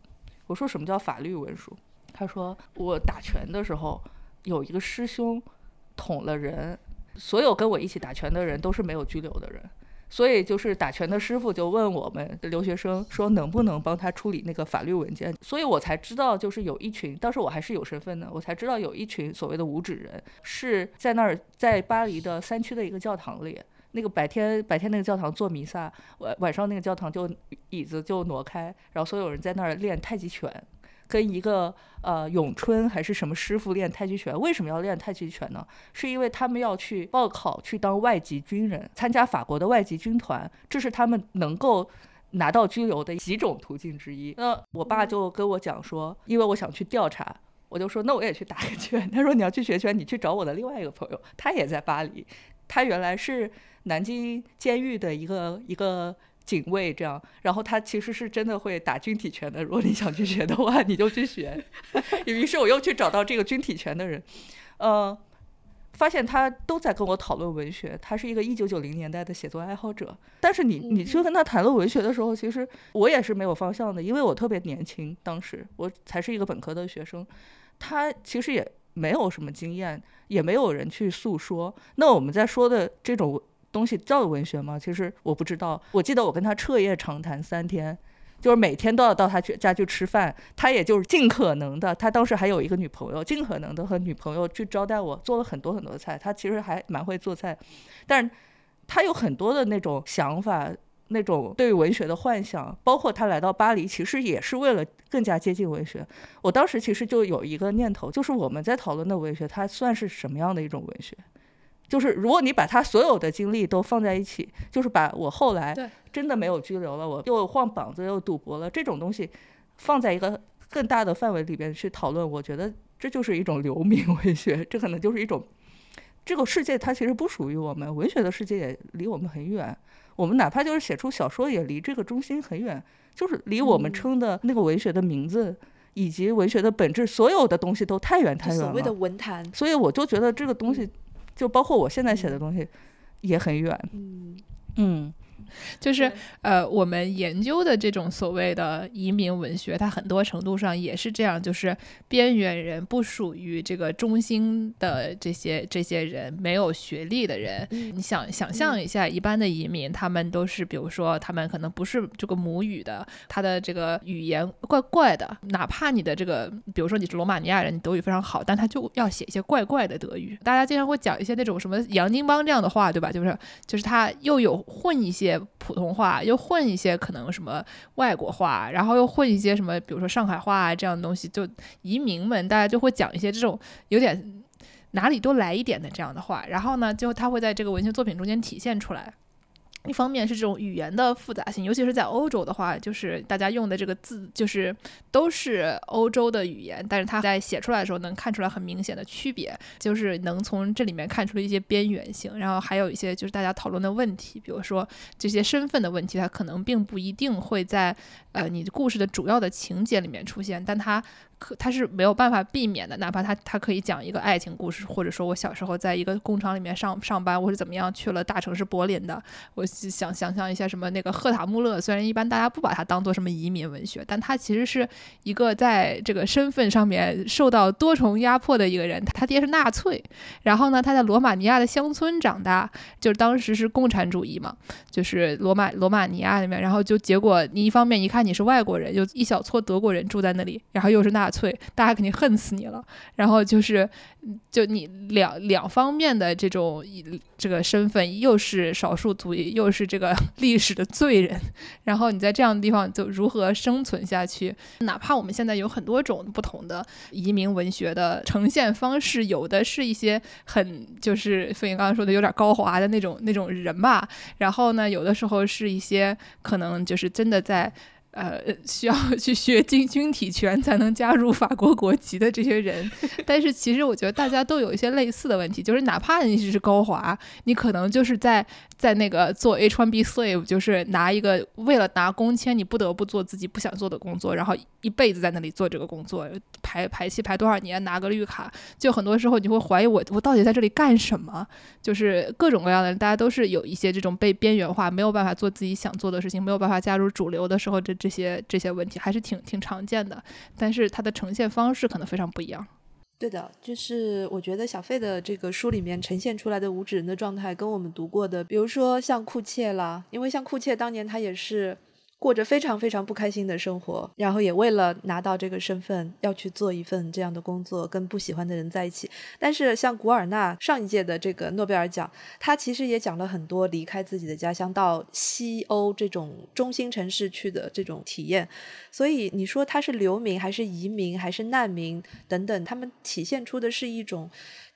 我说什么叫法律文书？他说我打拳的时候有一个师兄捅了人，所有跟我一起打拳的人都是没有拘留的人，所以就是打拳的师傅就问我们留学生说能不能帮他处理那个法律文件，所以我才知道就是有一群，当时我还是有身份的，我才知道有一群所谓的无纸人是在那儿，在巴黎的三区的一个教堂里。那个白天白天那个教堂做弥撒，晚晚上那个教堂就椅子就挪开，然后所有人在那儿练太极拳，跟一个呃咏春还是什么师傅练太极拳。为什么要练太极拳呢？是因为他们要去报考去当外籍军人，参加法国的外籍军团，这是他们能够拿到居留的几种途径之一。那我爸就跟我讲说，因为我想去调查。我就说，那我也去打个拳。他说，你要去学拳，你去找我的另外一个朋友，他也在巴黎，他原来是南京监狱的一个一个警卫，这样。然后他其实是真的会打军体拳的。如果你想去学的话，你就去学。于是我又去找到这个军体拳的人，呃，发现他都在跟我讨论文学。他是一个一九九零年代的写作爱好者。但是你你去跟他谈论文学的时候，其实我也是没有方向的，因为我特别年轻，当时我才是一个本科的学生。他其实也没有什么经验，也没有人去诉说。那我们在说的这种东西叫文学吗？其实我不知道。我记得我跟他彻夜长谈三天，就是每天都要到他去家去吃饭。他也就是尽可能的，他当时还有一个女朋友，尽可能的和女朋友去招待我，做了很多很多菜。他其实还蛮会做菜，但是他有很多的那种想法。那种对文学的幻想，包括他来到巴黎，其实也是为了更加接近文学。我当时其实就有一个念头，就是我们在讨论的文学，它算是什么样的一种文学？就是如果你把他所有的经历都放在一起，就是把我后来真的没有拘留了，我又晃膀子又赌博了这种东西，放在一个更大的范围里边去讨论，我觉得这就是一种流民文学，这可能就是一种这个世界它其实不属于我们，文学的世界也离我们很远。我们哪怕就是写出小说，也离这个中心很远，就是离我们称的那个文学的名字以及文学的本质，所有的东西都太远太远了。所谓的文坛，所以我就觉得这个东西，就包括我现在写的东西，也很远。嗯嗯。就是呃，我们研究的这种所谓的移民文学，它很多程度上也是这样，就是边缘人不属于这个中心的这些这些人，没有学历的人。你想想象一下，一般的移民，他们都是，比如说他们可能不是这个母语的，他的这个语言怪怪的，哪怕你的这个，比如说你是罗马尼亚人，你德语非常好，但他就要写一些怪怪的德语。大家经常会讲一些那种什么洋泾浜这样的话，对吧？就是就是他又有混一些。普通话又混一些可能什么外国话，然后又混一些什么，比如说上海话啊这样的东西，就移民们大家就会讲一些这种有点哪里都来一点的这样的话，然后呢，就他会在这个文学作品中间体现出来。一方面是这种语言的复杂性，尤其是在欧洲的话，就是大家用的这个字就是都是欧洲的语言，但是它在写出来的时候能看出来很明显的区别，就是能从这里面看出一些边缘性，然后还有一些就是大家讨论的问题，比如说这些身份的问题，它可能并不一定会在呃你的故事的主要的情节里面出现，但它。可他是没有办法避免的，哪怕他他可以讲一个爱情故事，或者说我小时候在一个工厂里面上上班，我是怎么样去了大城市柏林的。我想想象一下什么那个赫塔穆勒，虽然一般大家不把它当做什么移民文学，但他其实是一个在这个身份上面受到多重压迫的一个人。他爹是纳粹，然后呢他在罗马尼亚的乡村长大，就是当时是共产主义嘛，就是罗马罗马尼亚里面，然后就结果你一方面一看你是外国人，有一小撮德国人住在那里，然后又是纳。粹，大家肯定恨死你了。然后就是，就你两两方面的这种这个身份，又是少数族裔，又是这个 历史的罪人。然后你在这样的地方就如何生存下去？哪怕我们现在有很多种不同的移民文学的呈现方式，有的是一些很就是飞云刚刚说的有点高华的那种那种人吧。然后呢，有的时候是一些可能就是真的在。呃，需要去学军军体拳才能加入法国国籍的这些人，但是其实我觉得大家都有一些类似的问题，就是哪怕你是高华，你可能就是在在那个做 H1B slave，就是拿一个为了拿工签，你不得不做自己不想做的工作，然后一辈子在那里做这个工作，排排期排多少年拿个绿卡，就很多时候你会怀疑我我到底在这里干什么？就是各种各样的，大家都是有一些这种被边缘化，没有办法做自己想做的事情，没有办法加入主流的时候，这。这些这些问题还是挺挺常见的，但是它的呈现方式可能非常不一样。对的，就是我觉得小费的这个书里面呈现出来的无指人的状态，跟我们读过的，比如说像库切啦，因为像库切当年他也是过着非常非常不开心的生活，然后也为了拿到这个身份，要去做一份这样的工作，跟不喜欢的人在一起。但是像古尔纳上一届的这个诺贝尔奖，他其实也讲了很多离开自己的家乡到西欧这种中心城市去的这种体验。所以你说他是流民还是移民还是难民等等，他们体现出的是一种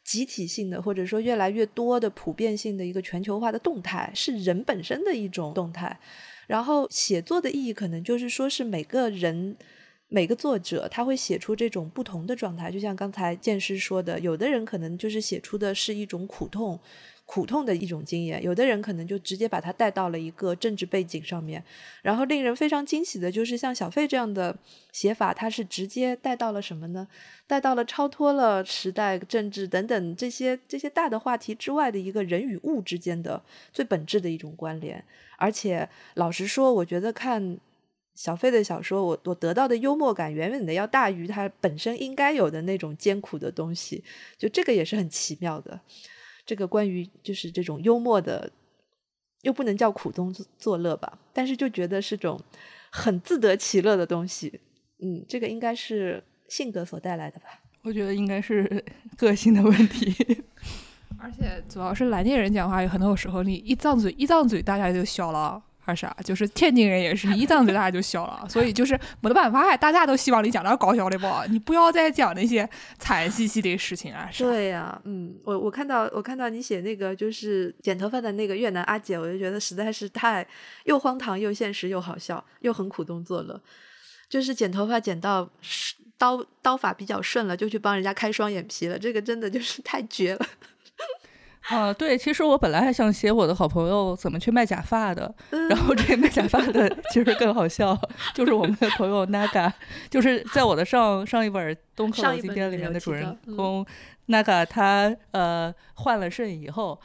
集体性的，或者说越来越多的普遍性的一个全球化的动态，是人本身的一种动态。然后写作的意义可能就是说，是每个人、每个作者他会写出这种不同的状态。就像刚才剑师说的，有的人可能就是写出的是一种苦痛、苦痛的一种经验；有的人可能就直接把它带到了一个政治背景上面。然后令人非常惊喜的就是，像小费这样的写法，它是直接带到了什么呢？带到了超脱了时代、政治等等这些这些大的话题之外的一个人与物之间的最本质的一种关联。而且老实说，我觉得看小费的小说，我我得到的幽默感远远的要大于他本身应该有的那种艰苦的东西。就这个也是很奇妙的。这个关于就是这种幽默的，又不能叫苦中作乐吧，但是就觉得是种很自得其乐的东西。嗯，这个应该是性格所带来的吧？我觉得应该是 个性的问题。而且主要是南京人讲话，有很多时候你一张嘴一张嘴，大家就笑了，还是啥？就是天津人也是，一张嘴大就笑了。所以就是没得办法，大家都希望你讲点搞笑的不？你不要再讲那些惨兮兮的事情啊！对呀，嗯，我我看到我看到你写那个就是剪头发的那个越南阿姐，我就觉得实在是太又荒唐又现实又好笑，又很苦中作乐。就是剪头发剪到刀刀法比较顺了，就去帮人家开双眼皮了，这个真的就是太绝了。啊，对，其实我本来还想写我的好朋友怎么去卖假发的，然后这卖假发的 其实更好笑，就是我们的朋友 Naga，就是在我的上上一本《东克劳经典》里面的主人公 Naga，他呃换了肾以后，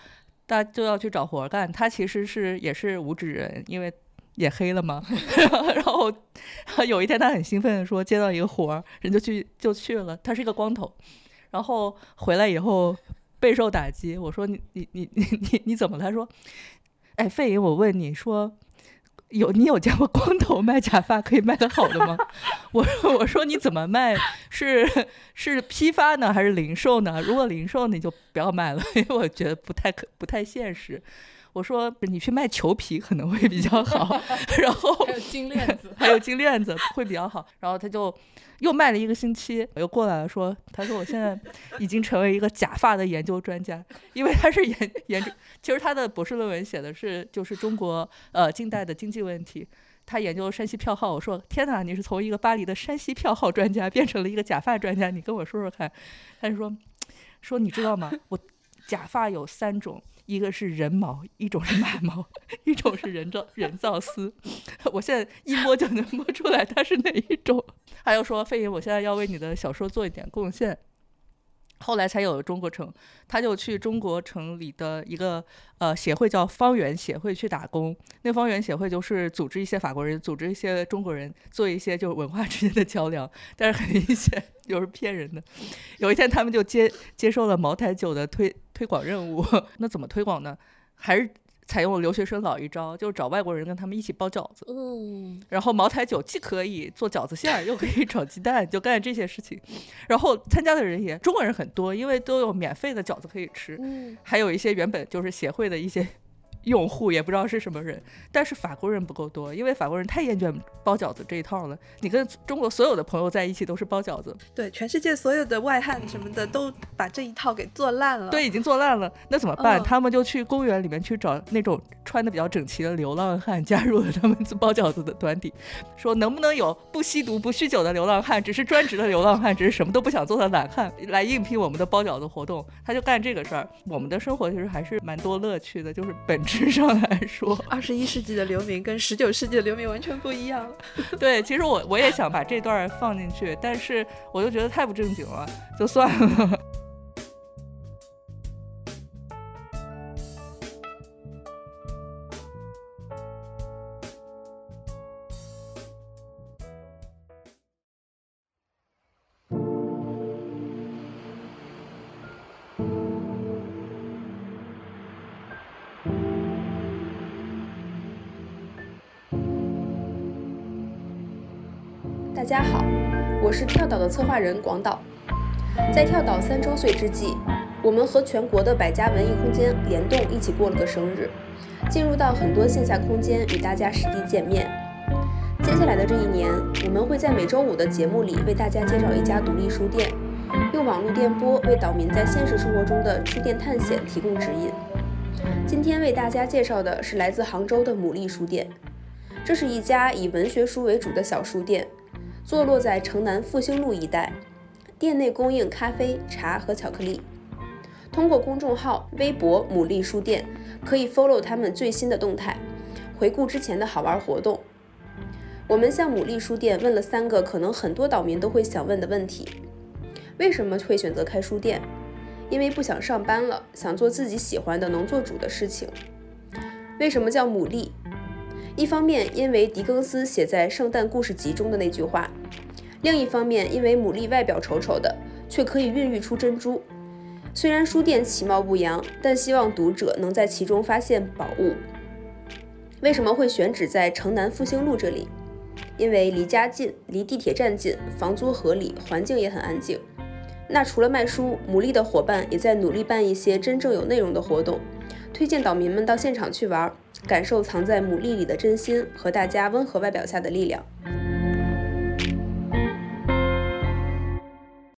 他就要去找活干，他其实是也是无纸人，因为也黑了嘛，然后有一天他很兴奋的说接到一个活儿，人就去就去了，他是一个光头，然后回来以后。备受打击，我说你你你你你你怎么了？他说，哎，费莹，我问你说，有你有见过光头卖假发可以卖得好的吗？我我说你怎么卖？是是批发呢，还是零售呢？如果零售，你就不要卖了，因为我觉得不太可不太现实。我说你去卖裘皮可能会比较好，然后还有金链子，还有金链子会比较好。然后他就又卖了一个星期，又过来了说，他说我现在已经成为一个假发的研究专家，因为他是研研究，其实他的博士论文写的是就是中国呃近代的经济问题，他研究山西票号。我说天哪，你是从一个巴黎的山西票号专家变成了一个假发专家，你跟我说说看。他就说说你知道吗？我假发有三种。一个是人毛，一种是马毛，一种是人造人造丝。我现在一摸就能摸出来它是哪一种。还有说费莹，我现在要为你的小说做一点贡献。后来才有了中国城，他就去中国城里的一个呃协会叫方圆协会去打工。那方圆协会就是组织一些法国人，组织一些中国人，做一些就是文化之间的桥梁。但是很明显 就是骗人的。有一天他们就接接受了茅台酒的推推广任务。那怎么推广呢？还是？采用了留学生老一招，就是找外国人跟他们一起包饺子。嗯，然后茅台酒既可以做饺子馅儿，又可以炒鸡蛋，就干这些事情。然后参加的人也中国人很多，因为都有免费的饺子可以吃。嗯，还有一些原本就是协会的一些。用户也不知道是什么人，但是法国人不够多，因为法国人太厌倦包饺子这一套了。你跟中国所有的朋友在一起都是包饺子，对，全世界所有的外汉什么的都把这一套给做烂了。对，已经做烂了，那怎么办？他们就去公园里面去找那种穿的比较整齐的流浪汉，加入了他们包饺子的团体，说能不能有不吸毒、不酗酒的流浪汉，只是专职的流浪汉，只是什么都不想做的懒汉，来应聘我们的包饺子活动。他就干这个事儿。我们的生活其实还是蛮多乐趣的，就是本质。上来说，二十一世纪的流民跟十九世纪的流民完全不一样。对，其实我我也想把这段放进去，但是我又觉得太不正经了，就算了。大家好，我是跳岛的策划人广岛。在跳岛三周岁之际，我们和全国的百家文艺空间联动一起过了个生日，进入到很多线下空间与大家实地见面。接下来的这一年，我们会在每周五的节目里为大家介绍一家独立书店，用网络电波为岛民在现实生活中的书店探险提供指引。今天为大家介绍的是来自杭州的牡蛎书店，这是一家以文学书为主的小书店，坐落在城南复兴路一带。店内供应咖啡、茶和巧克力。通过公众号、微博“牡蛎书店”，可以 follow 他们最新的动态，回顾之前的好玩活动。我们向牡蛎书店问了三个可能很多岛民都会想问的问题：为什么会选择开书店？因为不想上班了，想做自己喜欢的、能做主的事情。为什么叫牡蛎？一方面，因为狄更斯写在《圣诞故事集》中的那句话。另一方面，因为牡蛎外表丑丑的，却可以孕育出珍珠。虽然书店其貌不扬，但希望读者能在其中发现宝物。为什么会选址在城南复兴路这里？因为离家近，离地铁站近，房租合理，环境也很安静。那除了卖书，牡蛎的伙伴也在努力办一些真正有内容的活动，推荐岛民们到现场去玩，感受藏在牡蛎里的真心和大家温和外表下的力量。